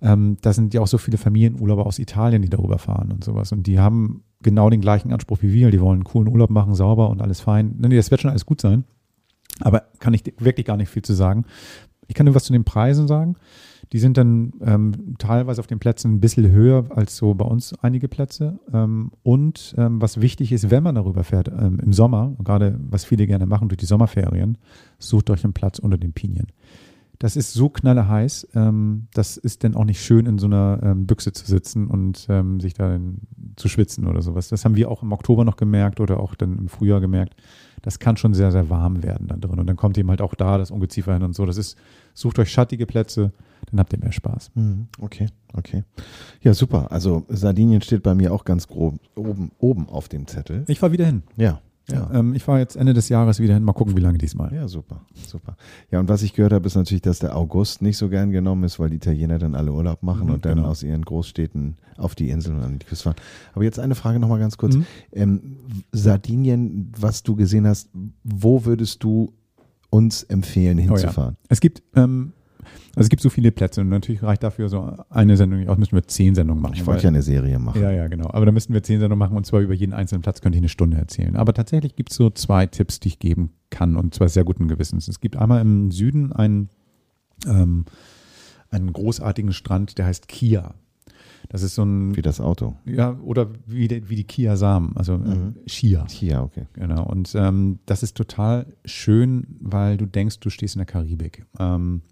ähm, da sind ja auch so viele Familienurlauber aus Italien, die darüber fahren und sowas. Und die haben genau den gleichen Anspruch wie wir. Die wollen einen coolen Urlaub machen, sauber und alles fein. Nee, das wird schon alles gut sein. Aber kann ich wirklich gar nicht viel zu sagen. Ich kann nur was zu den Preisen sagen. Die sind dann ähm, teilweise auf den Plätzen ein bisschen höher als so bei uns einige Plätze. Ähm, und ähm, was wichtig ist, wenn man darüber fährt, ähm, im Sommer, gerade was viele gerne machen durch die Sommerferien, sucht euch einen Platz unter den Pinien das ist so knalleheiß, ähm, das ist dann auch nicht schön, in so einer ähm, Büchse zu sitzen und ähm, sich da zu schwitzen oder sowas. Das haben wir auch im Oktober noch gemerkt oder auch dann im Frühjahr gemerkt. Das kann schon sehr, sehr warm werden da drin. Und dann kommt eben halt auch da das Ungeziefer hin und so. Das ist, sucht euch schattige Plätze, dann habt ihr mehr Spaß. Mhm. Okay, okay. Ja, super. Also Sardinien steht bei mir auch ganz grob oben, oben auf dem Zettel. Ich fahre wieder hin. Ja, ja. Ähm, ich fahre jetzt Ende des Jahres wieder hin. Mal gucken, wie lange diesmal. Ja, super, super. Ja, und was ich gehört habe, ist natürlich, dass der August nicht so gern genommen ist, weil die Italiener dann alle Urlaub machen mhm, und dann genau. aus ihren Großstädten auf die Inseln und an die Küste fahren. Aber jetzt eine Frage nochmal ganz kurz. Mhm. Ähm, Sardinien, was du gesehen hast, wo würdest du uns empfehlen, hinzufahren? Oh ja. Es gibt ähm, also es gibt so viele Plätze und natürlich reicht dafür so eine Sendung nicht aus, müssen wir zehn Sendungen machen. Ich wollte ja eine Serie machen. Ja, ja, genau. Aber da müssten wir zehn Sendungen machen und zwar über jeden einzelnen Platz könnte ich eine Stunde erzählen. Aber tatsächlich gibt es so zwei Tipps, die ich geben kann und zwar sehr guten Gewissens. Es gibt einmal im Süden einen, ähm, einen großartigen Strand, der heißt Kia. Das ist so ein. Wie das Auto. Ja, oder wie, die, wie die Kia Samen, also äh, mhm. äh, Chia. Chia, okay. Genau. Und ähm, das ist total schön, weil du denkst, du stehst in der Karibik. Ähm,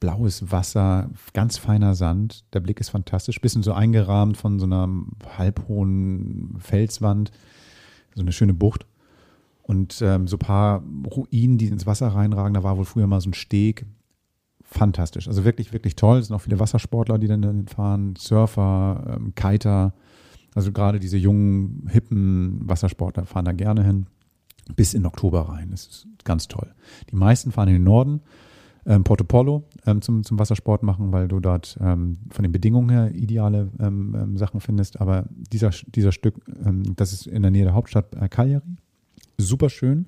blaues Wasser, ganz feiner Sand. Der Blick ist fantastisch, bisschen so eingerahmt von so einer halbhohen Felswand, so eine schöne Bucht. Und ähm, so ein paar Ruinen, die ins Wasser reinragen. Da war wohl früher mal so ein Steg. Fantastisch. Also wirklich, wirklich toll. Es sind auch viele Wassersportler, die dann fahren, Surfer, ähm, Kiter. Also gerade diese jungen, hippen Wassersportler fahren da gerne hin. Bis in Oktober rein. Das ist ganz toll. Die meisten fahren in den Norden ähm, Porto Polo ähm, zum, zum Wassersport machen, weil du dort ähm, von den Bedingungen her ideale ähm, ähm, Sachen findest. Aber dieser, dieser Stück, ähm, das ist in der Nähe der Hauptstadt äh, Cagliari, super schön.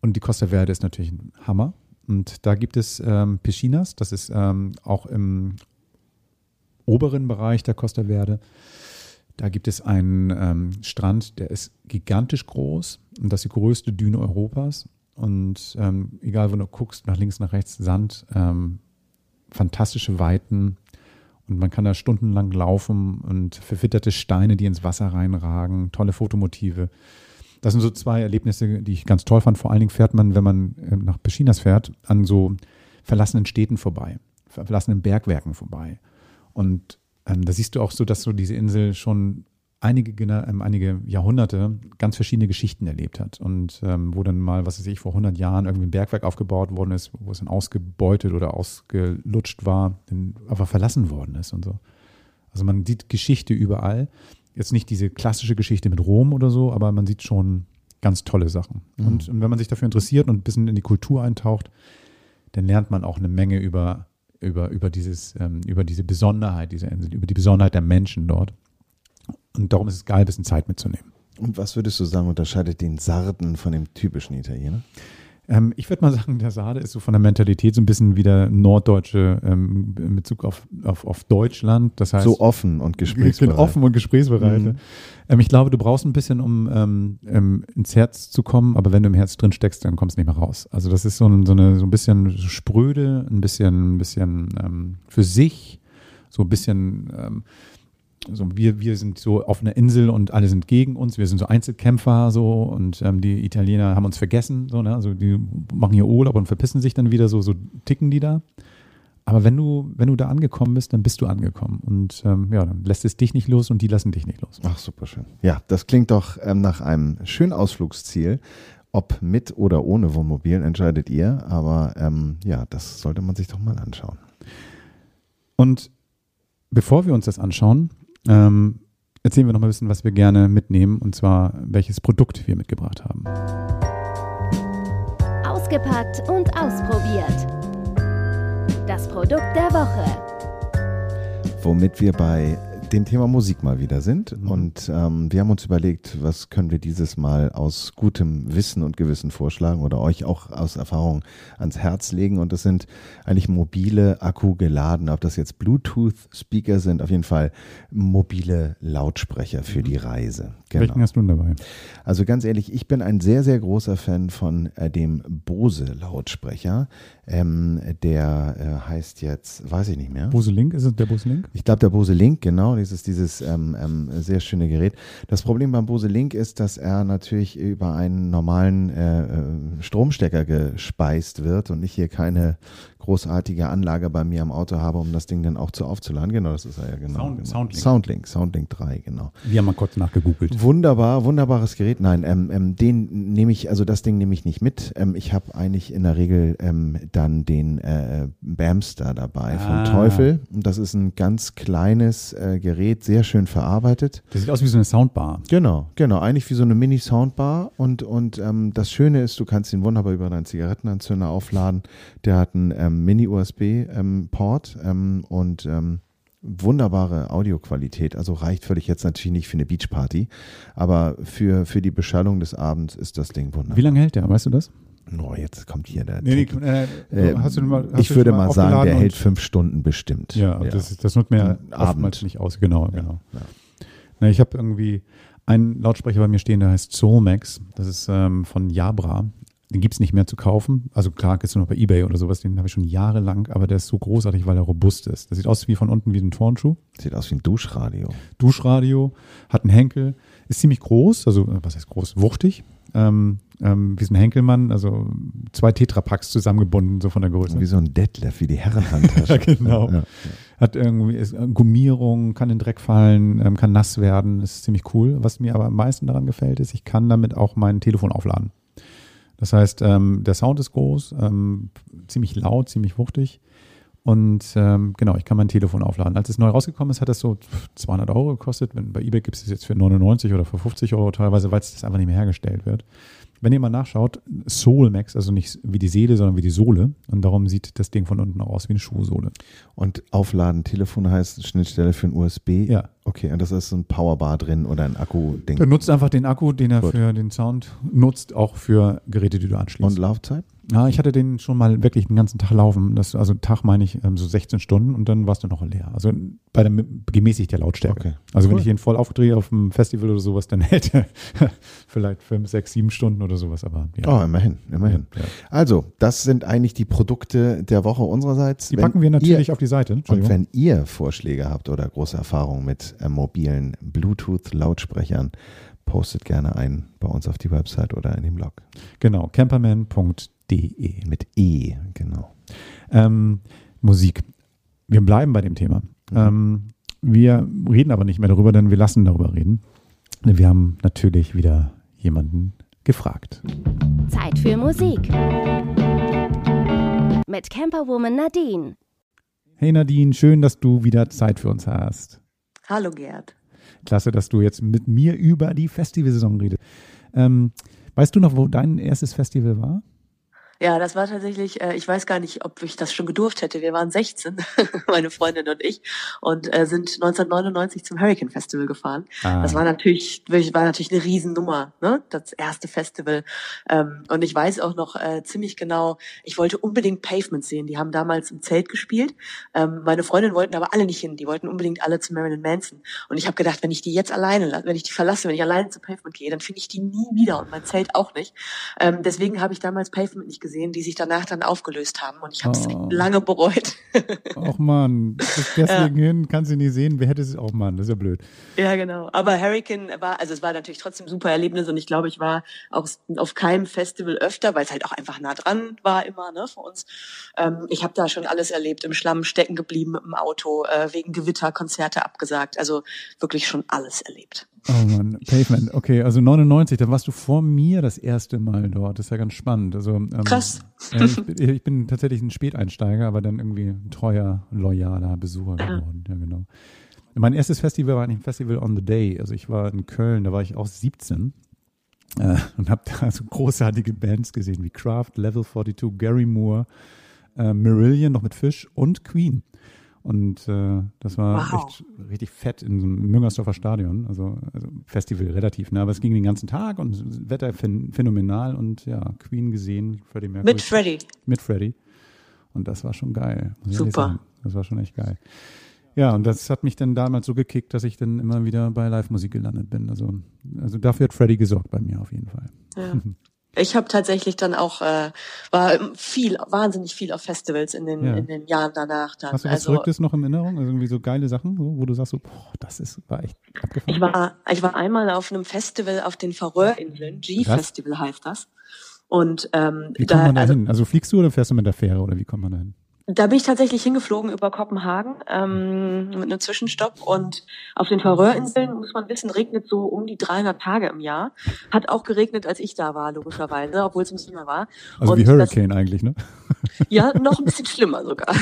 Und die Costa Verde ist natürlich ein Hammer. Und da gibt es ähm, Piscinas, das ist ähm, auch im oberen Bereich der Costa Verde. Da gibt es einen Strand, der ist gigantisch groß und das ist die größte Düne Europas. Und ähm, egal, wo du guckst, nach links, nach rechts, Sand, ähm, fantastische Weiten. Und man kann da stundenlang laufen und verwitterte Steine, die ins Wasser reinragen, tolle Fotomotive. Das sind so zwei Erlebnisse, die ich ganz toll fand. Vor allen Dingen fährt man, wenn man äh, nach Peschinas fährt, an so verlassenen Städten vorbei, verlassenen Bergwerken vorbei. Und ähm, da siehst du auch so, dass so diese Insel schon einige, ähm, einige Jahrhunderte ganz verschiedene Geschichten erlebt hat. Und ähm, wo dann mal, was weiß ich, vor 100 Jahren irgendwie ein Bergwerk aufgebaut worden ist, wo es dann ausgebeutet oder ausgelutscht war, dann einfach verlassen worden ist und so. Also man sieht Geschichte überall. Jetzt nicht diese klassische Geschichte mit Rom oder so, aber man sieht schon ganz tolle Sachen. Mhm. Und, und wenn man sich dafür interessiert und ein bisschen in die Kultur eintaucht, dann lernt man auch eine Menge über, über, über, dieses, ähm, über diese Besonderheit dieser Insel, über die Besonderheit der Menschen dort. Und darum ist es geil, ein bisschen Zeit mitzunehmen. Und was würdest du sagen, unterscheidet den Sarden von dem typischen Italiener? Ähm, ich würde mal sagen, der Sade ist so von der Mentalität so ein bisschen wie der Norddeutsche ähm, in Bezug auf, auf, auf Deutschland. Das heißt, so offen und gesprächsbereit. Offen und gesprächsbereit. Mhm. Ähm, ich glaube, du brauchst ein bisschen, um ähm, ähm, ins Herz zu kommen, aber wenn du im Herz drin steckst, dann kommst du nicht mehr raus. Also das ist so, ein, so, eine, so ein bisschen spröde, ein bisschen, ein bisschen ähm, für sich, so ein bisschen so wir, wir sind so auf einer Insel und alle sind gegen uns, wir sind so Einzelkämpfer so und ähm, die Italiener haben uns vergessen, so, ne? Also die machen hier Urlaub und verpissen sich dann wieder so, so ticken die da. Aber wenn du, wenn du da angekommen bist, dann bist du angekommen. Und ähm, ja, dann lässt es dich nicht los und die lassen dich nicht los. Ach, super schön. Ja, das klingt doch ähm, nach einem schönen Ausflugsziel. Ob mit oder ohne Wohnmobil entscheidet ihr. Aber ähm, ja, das sollte man sich doch mal anschauen. Und bevor wir uns das anschauen, ähm, erzählen wir noch mal ein bisschen, was wir gerne mitnehmen und zwar welches Produkt wir mitgebracht haben. Ausgepackt und ausprobiert. Das Produkt der Woche. Womit wir bei dem Thema Musik mal wieder sind. Mhm. Und ähm, wir haben uns überlegt, was können wir dieses Mal aus gutem Wissen und Gewissen vorschlagen oder euch auch aus Erfahrung ans Herz legen. Und das sind eigentlich mobile, akkugeladene, ob das jetzt Bluetooth-Speaker sind, auf jeden Fall mobile Lautsprecher für mhm. die Reise. Genau. Welchen hast du denn dabei? Also ganz ehrlich, ich bin ein sehr, sehr großer Fan von äh, dem Bose-Lautsprecher. Ähm, der äh, heißt jetzt, weiß ich nicht mehr. Bose Link, ist es der Bose Link? Ich glaube, der Bose Link, genau. Dieses, dieses ähm, ähm, sehr schöne Gerät. Das Problem beim Bose Link ist, dass er natürlich über einen normalen äh, äh Stromstecker gespeist wird und ich hier keine großartige Anlage bei mir am Auto habe, um das Ding dann auch zu aufzuladen. Genau, das ist er ja genau. Sound, genau. Soundlink. Soundlink, Soundlink 3, genau. Wir haben mal kurz nachgegoogelt. Wunderbar, wunderbares Gerät. Nein, ähm, ähm, den nehme ich, also das Ding nehme ich nicht mit. Ähm, ich habe eigentlich in der Regel ähm, dann den äh, Bamster dabei ah. vom Teufel. Und das ist ein ganz kleines äh, Gerät, sehr schön verarbeitet. Das sieht aus wie so eine Soundbar. Genau, genau. Eigentlich wie so eine Mini-Soundbar. Und, und ähm, das Schöne ist, du kannst ihn wunderbar über deinen Zigarettenanzünder aufladen. Der hat einen ähm, Mini-USB-Port ähm, und ähm, wunderbare Audioqualität. Also reicht völlig jetzt natürlich nicht für eine Beachparty, aber für, für die Beschallung des Abends ist das Ding wunderbar. Wie lange hält der? Weißt du das? Oh, jetzt kommt hier der. Nee, nee, äh, äh, mal, ich würde mal sagen, der hält fünf Stunden bestimmt. Ja, ja. Das, das nutzt mir oftmals nicht aus. Genau, ja, genau. Ja. Na, ich habe irgendwie einen Lautsprecher bei mir stehen, der heißt Soulmax. Das ist ähm, von Jabra. Den gibt es nicht mehr zu kaufen. Also klar, gibt es nur noch bei Ebay oder sowas, den habe ich schon jahrelang, aber der ist so großartig, weil er robust ist. Der sieht aus wie von unten wie ein Turnschuh. Sieht aus wie ein Duschradio. Duschradio, hat einen Henkel, ist ziemlich groß, also äh, was heißt groß? Wuchtig. Ähm, ähm, wie so ein Henkelmann, also zwei Tetrapacks zusammengebunden, so von der Größe. Wie so ein Detlef, wie die Herrenhandtasche. ja, genau. Ja, ja. Hat irgendwie ist, äh, Gummierung, kann in Dreck fallen, ähm, kann nass werden, ist ziemlich cool. Was mir aber am meisten daran gefällt, ist, ich kann damit auch mein Telefon aufladen. Das heißt, ähm, der Sound ist groß, ähm, ziemlich laut, ziemlich wuchtig. Und ähm, genau, ich kann mein Telefon aufladen. Als es neu rausgekommen ist, hat das so 200 Euro gekostet. Wenn, bei eBay gibt es jetzt für 99 oder für 50 Euro teilweise, weil es das einfach nicht mehr hergestellt wird. Wenn ihr mal nachschaut, Soul Max, also nicht wie die Seele, sondern wie die Sohle. Und darum sieht das Ding von unten auch aus wie eine Schuhsohle. Und aufladen, Telefon heißt Schnittstelle für ein USB? Ja. Okay, und das ist ein Powerbar drin oder ein Akku-Ding? Der nutzt einfach den Akku, den er Gut. für den Sound nutzt, auch für Geräte, die du anschließt. Und Laufzeit? Ja, ich hatte den schon mal wirklich den ganzen Tag laufen. Das, also Tag meine ich ähm, so 16 Stunden und dann warst du noch leer. Also bei der gemäßigter Lautstärke. Okay. Also wenn Cool. ich ihn voll aufdrehe auf dem Festival oder sowas, dann hält er vielleicht fünf, sechs, sieben Stunden oder sowas. Aber ja. Oh, immerhin, immerhin. Ja. Also, das sind eigentlich die Produkte der Woche unsererseits. Die Wenn packen wir natürlich ihr, auf die Seite. Und wenn ihr Vorschläge habt oder große Erfahrungen mit äh, mobilen Bluetooth-Lautsprechern, postet gerne ein bei uns auf die Website oder in dem Blog. Genau, camperman.de. Mit E, genau. Ähm, Musik. Wir bleiben bei dem Thema. Ähm, wir reden aber nicht mehr darüber, denn wir lassen darüber reden. Wir haben natürlich wieder jemanden gefragt. Zeit für Musik. Mit Camperwoman Nadine. Hey Nadine, schön, dass du wieder Zeit für uns hast. Hallo Gerd. Klasse, dass du jetzt mit mir über die Festivalsaison redest. Ähm, weißt du noch, wo dein erstes Festival war? Ja, das war tatsächlich, äh, ich weiß gar nicht, ob ich das schon gedurft hätte. Wir waren 16, meine Freundin und ich, und äh, sind 1999 zum Hurricane Festival gefahren. Ah. Das war natürlich, war natürlich eine Riesennummer, ne? Das erste Festival. Ähm, und ich weiß auch noch äh, ziemlich genau, ich wollte unbedingt Pavement sehen. Die haben damals im Zelt gespielt. Ähm, meine Freundin wollten aber alle nicht hin. Die wollten unbedingt alle zu Marilyn Manson. Und ich habe gedacht, wenn ich die jetzt alleine, wenn ich die verlasse, wenn ich alleine zu Pavement gehe, dann finde ich die nie wieder und mein Zelt auch nicht. Ähm, deswegen habe ich damals Pavement nicht gesehen, die sich danach dann aufgelöst haben. Und ich habe es Oh. lange bereut. Och man, deswegen hin, kann sie nie sehen. Wer hätte es auch, Mann, das ist ja blöd. Ja, genau. Aber Hurricane war, also es war natürlich trotzdem ein super Erlebnis und ich glaube, ich war auch auf keinem Festival öfter, weil es halt auch einfach nah dran war immer, ne, für uns. Ähm, ich habe da schon alles erlebt, im Schlamm stecken geblieben mit dem Auto, äh, wegen Gewitter Konzerte abgesagt, also wirklich schon alles erlebt. Oh Mann, Pavement. Okay, also 99, da warst du vor mir das erste Mal dort. Das ist ja ganz spannend. Also, ähm, Krass. Äh, ich, bin- ich bin tatsächlich ein Späteinsteiger, aber dann irgendwie ein treuer, loyaler Besucher geworden. Ja, genau. Mein erstes Festival war eigentlich ein Festival on the Day. Also ich war in Köln, da war ich auch 17 äh, und habe da so großartige Bands gesehen wie Kraft, Level 42, Gary Moore, äh, Marillion noch mit Fisch und Queen. Und äh, das war Wow. echt richtig fett in so einem Müngersdorfer Stadion. Also, also Festival relativ, ne? Aber es ging den ganzen Tag und das Wetter phän- phänomenal und ja, Queen gesehen, Freddie Mercury. Mit Freddy. Mit Freddy. Und das war schon geil. Super. Das war schon echt geil. Ja, und das hat mich dann damals so gekickt, dass ich dann immer wieder bei Live-Musik gelandet bin. Also, also dafür hat Freddy gesorgt bei mir auf jeden Fall. Ja. Ich habe tatsächlich dann auch, äh, war viel, wahnsinnig viel auf Festivals in den, Ja. in den Jahren danach dann. Hast du was also, Verrücktes noch in Erinnerung? Also irgendwie so geile Sachen, wo du sagst so, boah, das ist, war echt abgefahren. Ich war, ich war einmal auf einem Festival auf den Färöerinseln, G-Festival heißt das. Und ähm, Wie kommt da, man da also, hin? Also fliegst du oder fährst du mit der Fähre oder wie kommt man da hin? Da bin ich tatsächlich hingeflogen über Kopenhagen ähm, mit einem Zwischenstopp. Und auf den Färöerinseln, muss man wissen, regnet so um die 300 Tage im Jahr. Hat auch geregnet, als ich da war, logischerweise, obwohl es im Sommer war. Also Und wie das- Hurricane eigentlich, ne? Ja, noch ein bisschen schlimmer sogar.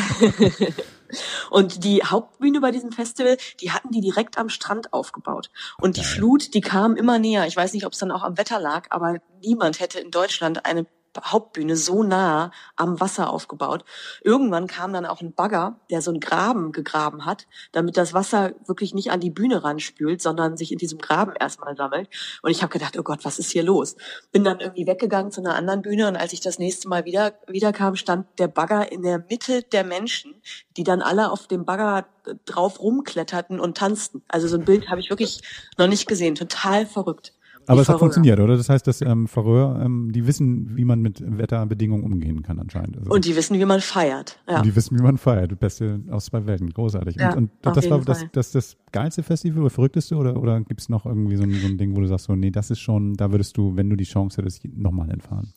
Und die Hauptbühne bei diesem Festival, die hatten die direkt am Strand aufgebaut. Und die. Flut, die kam immer näher. Ich weiß nicht, ob es dann auch am Wetter lag, aber niemand hätte in Deutschland eine Hauptbühne so nah am Wasser aufgebaut. Irgendwann kam dann auch ein Bagger, der so einen Graben gegraben hat, damit das Wasser wirklich nicht an die Bühne ranspült, sondern sich in diesem Graben erstmal sammelt. Und ich habe gedacht, oh Gott, was ist hier los? Bin dann irgendwie weggegangen zu einer anderen Bühne und als ich das nächste Mal wieder wiederkam, stand der Bagger in der Mitte der Menschen, die dann alle auf dem Bagger äh, drauf rumkletterten und tanzten. Also so ein Bild habe ich wirklich noch nicht gesehen. Total verrückt. Aber es hat funktioniert, oder? Das heißt, dass ähm, Färöer, ähm, die wissen, wie man mit Wetterbedingungen umgehen kann anscheinend. Also, Und die wissen, wie man feiert. Ja. und die wissen, wie man feiert. Beste aus zwei Welten. Großartig. Ja, und und das war das, das, das geilste Festival oder verrückteste oder, oder gibt es noch irgendwie so ein, so ein Ding, wo du sagst, so, nee, das ist schon, da würdest du, wenn du die Chance hättest, nochmal hinfahren.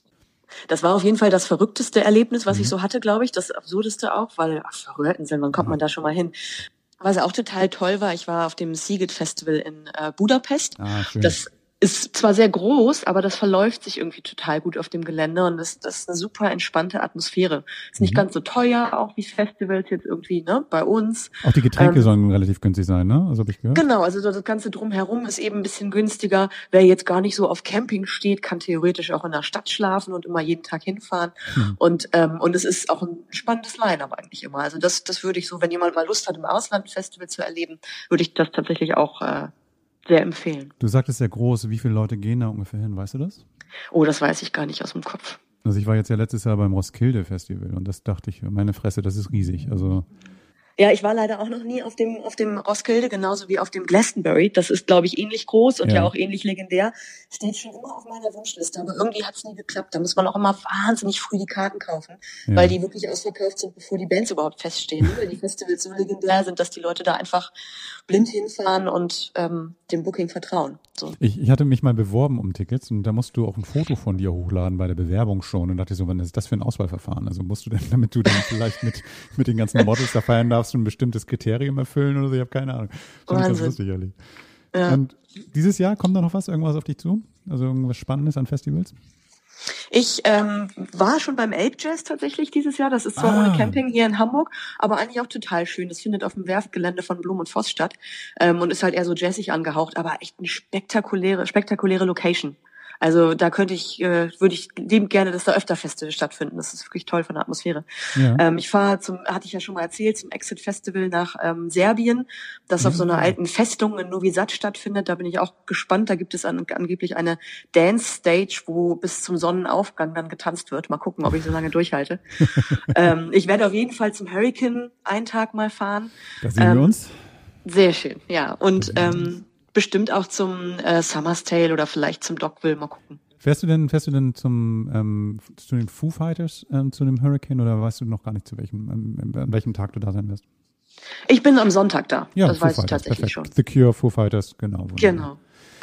Das war auf jeden Fall das verrückteste Erlebnis, was ich Mhm. so hatte, glaube ich. Das absurdeste auch, weil ach, Färöerinseln, wann kommt man da schon mal hin? Was auch total toll war, ich war auf dem Seagate Festival in äh, Budapest. Ah, schön. Das ist zwar sehr groß, aber das verläuft sich irgendwie total gut auf dem Gelände und das, das ist eine super entspannte Atmosphäre. Ist nicht Mhm. ganz so teuer, auch wie Festivals jetzt irgendwie, ne, bei uns. Auch die Getränke ähm, sollen relativ günstig sein, ne? Also habe ich gehört. Genau, also das Ganze drumherum ist eben ein bisschen günstiger. Wer jetzt gar nicht so auf Camping steht, kann theoretisch auch in der Stadt schlafen und immer jeden Tag hinfahren. Hm. Und, ähm, und es ist auch ein spannendes Line-Up eigentlich immer. Also das, das würde ich so, wenn jemand mal Lust hat, im Ausland ein Festival zu erleben, würde ich das tatsächlich auch äh, sehr empfehlen. Du sagtest sehr groß. Wie viele Leute gehen da ungefähr hin? Weißt du das? Oh, das weiß ich gar nicht aus dem Kopf. Also ich war jetzt ja letztes Jahr beim Roskilde Festival und das dachte ich, meine Fresse, das ist riesig. Also Ja, ich war leider auch noch nie auf dem, auf dem Roskilde, genauso wie auf dem Glastonbury. Das ist, glaube ich, ähnlich groß und ja. Ja. auch ähnlich legendär. Steht schon immer auf meiner Wunschliste, aber irgendwie hat es nie geklappt. Da muss man auch immer wahnsinnig früh die Karten kaufen, Ja. weil die wirklich ausverkauft sind, bevor die Bands überhaupt feststehen. Weil die Festivals so legendär sind, dass die Leute da einfach blind hinfahren und ähm, dem Booking vertrauen. So. ich, ich hatte mich mal beworben um Tickets und da musst du auch ein Foto von dir hochladen bei der Bewerbung schon und dachte so, wann ist das für ein Auswahlverfahren? Also musst du denn, damit du dann vielleicht mit, mit den ganzen Models da feiern darfst, ein bestimmtes Kriterium erfüllen oder so? Ich habe keine Ahnung. Finde ich ganz Wahnsinn. lustig, ehrlich. Ja. Und dieses Jahr kommt da noch was, irgendwas auf dich zu? Also irgendwas Spannendes an Festivals? Ich ähm, war schon beim Ape Jazz tatsächlich dieses Jahr. Das ist zwar Ah. ohne Camping hier in Hamburg, aber eigentlich auch total schön. Das findet auf dem Werftgelände von Blum und Voss statt ähm, und ist halt eher so jazzig angehaucht, aber echt eine spektakuläre, spektakuläre Location. Also da könnte ich, äh, würde ich liebend gerne, dass da öfter Feste stattfinden. Das ist wirklich toll von der Atmosphäre. Ja. Ähm, ich fahre zum, hatte ich ja schon mal erzählt, zum Exit Festival nach ähm, Serbien, das auf so einer alten Festung in Novi Sad stattfindet. Da bin ich auch gespannt. Da gibt es an, angeblich eine Dance Stage, wo bis zum Sonnenaufgang dann getanzt wird. Mal gucken, ob ich so lange durchhalte. ähm, ich werde auf jeden Fall zum Hurricane einen Tag mal fahren. Da sehen Ähm, wir uns. Sehr schön, ja. Und ähm, bestimmt auch zum äh, Summer's Tale oder vielleicht zum Dogville. Mal gucken. Fährst du denn, fährst du denn zum, ähm, zu den Foo Fighters, ähm, zu dem Hurricane oder weißt du noch gar nicht, zu welchem, ähm, an welchem Tag du da sein wirst? Ich bin am Sonntag da. das Foo weiß ich Fighters, tatsächlich perfekt. schon. The Cure, Foo Fighters, genau. wunderbar. Genau,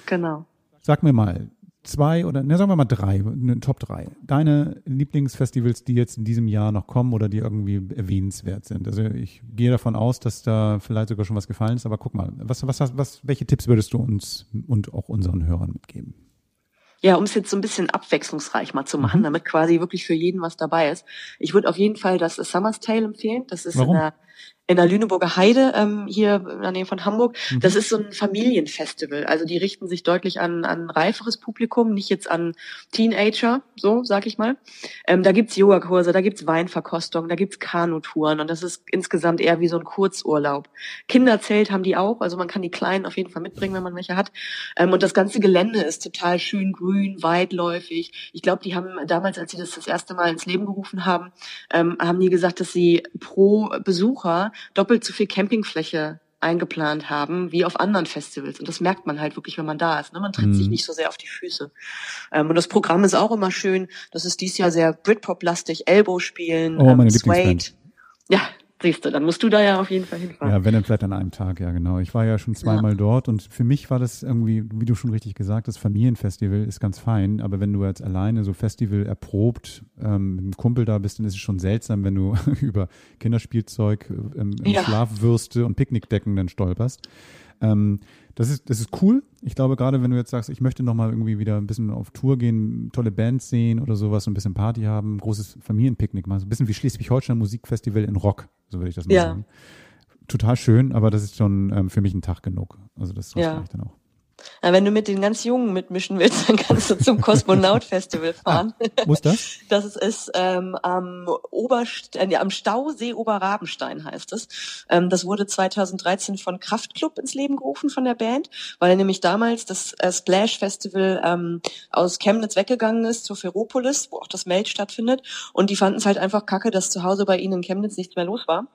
genau. Sag mir mal, zwei oder, ne, sagen wir mal drei, ne, Top drei. Deine Lieblingsfestivals, die jetzt in diesem Jahr noch kommen oder die irgendwie erwähnenswert sind. Also ich gehe davon aus, dass da vielleicht sogar schon was gefallen ist, aber guck mal, was, was, was, welche Tipps würdest du uns und auch unseren Hörern mitgeben? Ja, um es jetzt so ein bisschen abwechslungsreich mal zu machen, damit quasi wirklich für jeden was dabei ist. Ich würde auf jeden Fall das Summer's Tale empfehlen. Das ist Warum? in der in der Lüneburger Heide, ähm, hier in der Nähe von Hamburg. Das ist so ein Familienfestival. Also die richten sich deutlich an, an reiferes Publikum, nicht jetzt an Teenager, so sag ich mal. Ähm, da gibt's Yogakurse, da gibt's Weinverkostung, da gibt's Kanutouren und das ist insgesamt eher wie so ein Kurzurlaub. Kinderzelt haben die auch, also man kann die Kleinen auf jeden Fall mitbringen, wenn man welche hat. Ähm, und das ganze Gelände ist total schön grün, weitläufig. Ich glaube, die haben damals, als sie das das erste Mal ins Leben gerufen haben, ähm, haben die gesagt, dass sie pro Besucher doppelt so viel Campingfläche eingeplant haben wie auf anderen Festivals. Und das merkt man halt wirklich, wenn man da ist. Ne? Man tritt sich Mhm. nicht so sehr auf die Füße. Ähm, und das Programm ist auch immer schön. Das ist dieses Jahr sehr Britpop-lastig, Elbow spielen, Oh, ähm. Suede. Ja, siehst du, dann musst du da ja auf jeden Fall hinfahren. Ja, wenn dann vielleicht an einem Tag, ja genau. Ich war ja schon zweimal dort und für mich war das irgendwie, wie du schon richtig gesagt hast, Familienfestival ist ganz fein, aber wenn du jetzt alleine so Festival erprobt ähm, mit einem Kumpel da bist, dann ist es schon seltsam, wenn du über Kinderspielzeug, ähm, Ja. Schlafwürste und Picknickdecken dann stolperst. Ähm, das ist, das ist cool. Ich glaube, gerade wenn du jetzt sagst, ich möchte nochmal irgendwie wieder ein bisschen auf Tour gehen, tolle Bands sehen oder sowas, ein bisschen Party haben, ein großes Familienpicknick machen, so ein bisschen wie Schleswig-Holstein Musikfestival in Rock, so würde ich das mal Ja. sagen. Total schön, aber das ist schon ähm, für mich ein Tag genug. Also das, das Ja. reicht dann auch. Ja, wenn du mit den ganz Jungen mitmischen willst, dann kannst du zum Kosmonaut-Festival fahren. Muss das? Das ist ähm, am Oberst äh, am Stausee Oberrabenstein heißt es. Ähm, das wurde 2013 von Kraftklub ins Leben gerufen von der Band, weil nämlich damals das äh, Splash Festival ähm, aus Chemnitz weggegangen ist zur Ferropolis, wo auch das Meld stattfindet. Und die fanden es halt einfach kacke, dass zu Hause bei ihnen in Chemnitz nichts mehr los war.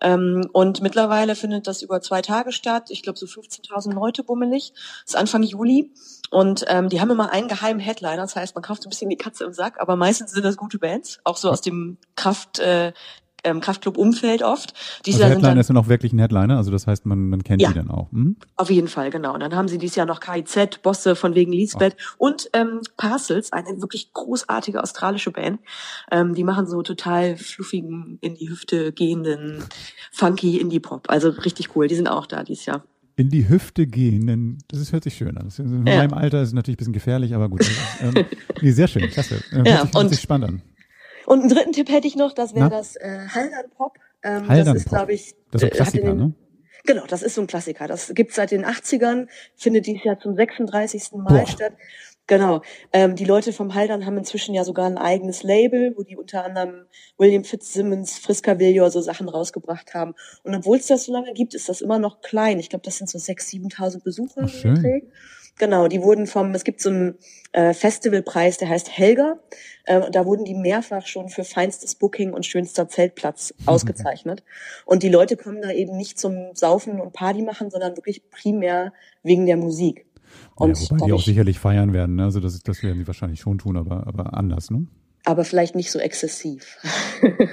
Ähm, und mittlerweile findet das über zwei Tage statt. Ich glaube so 15.000 Leute bummelig. Ist Anfang Juli. Und ähm, die haben immer einen geheimen Headliner. Das heißt, man kauft so ein bisschen die Katze im Sack, aber meistens sind das gute Bands, auch so aus dem Kraft, äh, ähm, Kraftclub-Umfeld oft. Dieses Also Jahr sind Headliner dann ist dann auch wirklich ein Headliner, also das heißt, man, man kennt Ja. die dann auch. Hm? auf jeden Fall, genau. Und dann haben sie dieses Jahr noch KIZ, Bosse von wegen Lisbeth und ähm, Parcels, eine wirklich großartige australische Band. Ähm, die machen so total fluffigen, in die Hüfte gehenden, funky Indie-Pop. Also richtig cool. Die sind auch da dieses Jahr. In die Hüfte gehen, denn das ist, hört sich schön an. Das ist, in Ja. meinem Alter ist es natürlich ein bisschen gefährlich, aber gut. ähm, nee, sehr schön, klasse. Äh, hört, Ja, sich, hört und- sich spannend an. Und einen dritten Tipp hätte ich noch, das wäre das äh, Haldern Pop. Ähm, Haldern das ist, glaube ich, Das ist ein äh, Klassiker, den- ne? Genau, das ist so ein Klassiker. Das gibt's seit den 80ern, findet dieses Jahr zum 36. Mal Boah. statt. Genau. Ähm, die Leute vom Haldern haben inzwischen ja sogar ein eigenes Label, wo die unter anderem William Fitzsimmons, Friska Villior so Sachen rausgebracht haben. Und obwohl es das so lange gibt, ist das immer noch klein. Ich glaube, das sind so 6.000, 7.000 Besucher. Ach. Genau, die wurden vom, es gibt so einen äh, Festivalpreis, der heißt Helga. Äh, da wurden die mehrfach schon für feinstes Booking und schönster Zeltplatz ausgezeichnet. Und die Leute kommen da eben nicht zum Saufen und Party machen, sondern wirklich primär wegen der Musik. Und ja, wobei die auch sicherlich feiern werden. Ne? Also das, das werden sie wahrscheinlich schon tun, aber, aber anders. Ne? aber vielleicht nicht so exzessiv.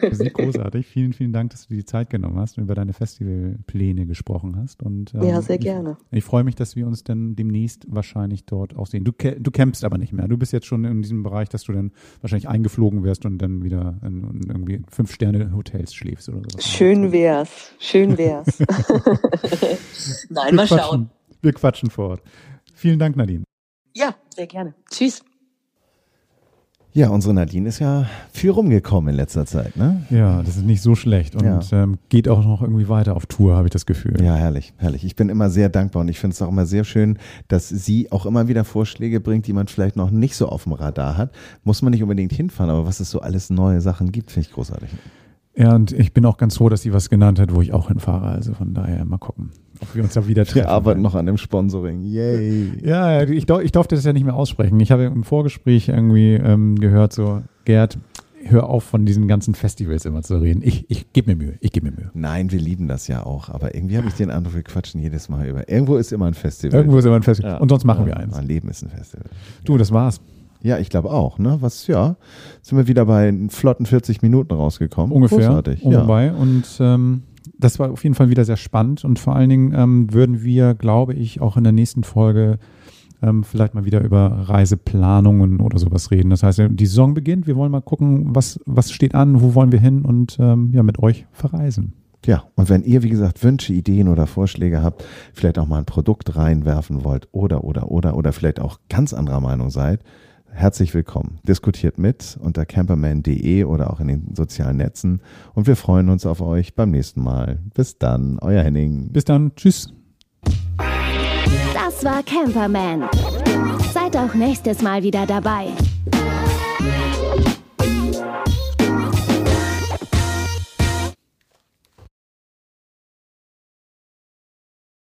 Das ist großartig. Vielen, vielen Dank, dass du dir die Zeit genommen hast und über deine Festivalpläne gesprochen hast. Und, ähm, ja, sehr gerne. Ich, ich, freue mich, dass wir uns dann demnächst wahrscheinlich dort auch sehen. Du, du campst aber nicht mehr. Du bist jetzt schon in diesem Bereich, dass du dann wahrscheinlich eingeflogen wirst und dann wieder in, in irgendwie Fünf-Sterne-Hotels schläfst oder so. Schön wär's. Schön wär's. Nein, wir mal schauen. Wir quatschen vor Ort. Vielen Dank, Nadine. Ja, sehr gerne. Tschüss. Ja, unsere Nadine ist ja viel rumgekommen in letzter Zeit, ne? Ja, das ist nicht so schlecht und ja. ähm, geht auch noch irgendwie weiter auf Tour, habe ich das Gefühl. Ja, herrlich, herrlich. Ich bin immer sehr dankbar und ich finde es auch immer sehr schön, dass sie auch immer wieder Vorschläge bringt, die man vielleicht noch nicht so auf dem Radar hat. Muss man nicht unbedingt hinfahren, aber was es so alles neue Sachen gibt, finde ich großartig. Ja, und ich bin auch ganz froh, dass sie was genannt hat, wo ich auch hinfahre. Also von daher mal gucken, ob wir uns da wieder treffen. Wir arbeiten noch an dem Sponsoring. Yay. Ja, ich, ich durfte das ja nicht mehr aussprechen. Ich habe im Vorgespräch irgendwie ähm, gehört, so, Gerd, hör auf, von diesen ganzen Festivals immer zu reden. Ich, ich gebe mir Mühe. Ich gebe mir Mühe. Nein, wir lieben das ja auch. Aber irgendwie habe ich den Eindruck, wir quatschen jedes Mal über. Irgendwo ist immer ein Festival. Irgendwo ist immer ein Festival. Ja. Und sonst machen ja, wir eins. Mein Leben ist ein Festival. Du, das war's. Ja, ich glaube auch. Ne? Was, ja, sind wir wieder bei flotten 40 Minuten rausgekommen. Ungefähr. Großartig. Ja. Und ähm, das war auf jeden Fall wieder sehr spannend. Und vor allen Dingen ähm, würden wir, glaube ich, auch in der nächsten Folge ähm, vielleicht mal wieder über Reiseplanungen oder sowas reden. Das heißt, die Saison beginnt. Wir wollen mal gucken, was, was steht an, wo wollen wir hin und ähm, ja, mit euch verreisen. Ja, und wenn ihr, wie gesagt, Wünsche, Ideen oder Vorschläge habt, vielleicht auch mal ein Produkt reinwerfen wollt oder, oder, oder, oder vielleicht auch ganz anderer Meinung seid, Herzlich willkommen. Diskutiert mit unter camperman.de oder auch in den sozialen Netzen. Und wir freuen uns auf euch beim nächsten Mal. Bis dann, euer Henning. Bis dann, tschüss. Das war Camperman. Seid auch nächstes Mal wieder dabei.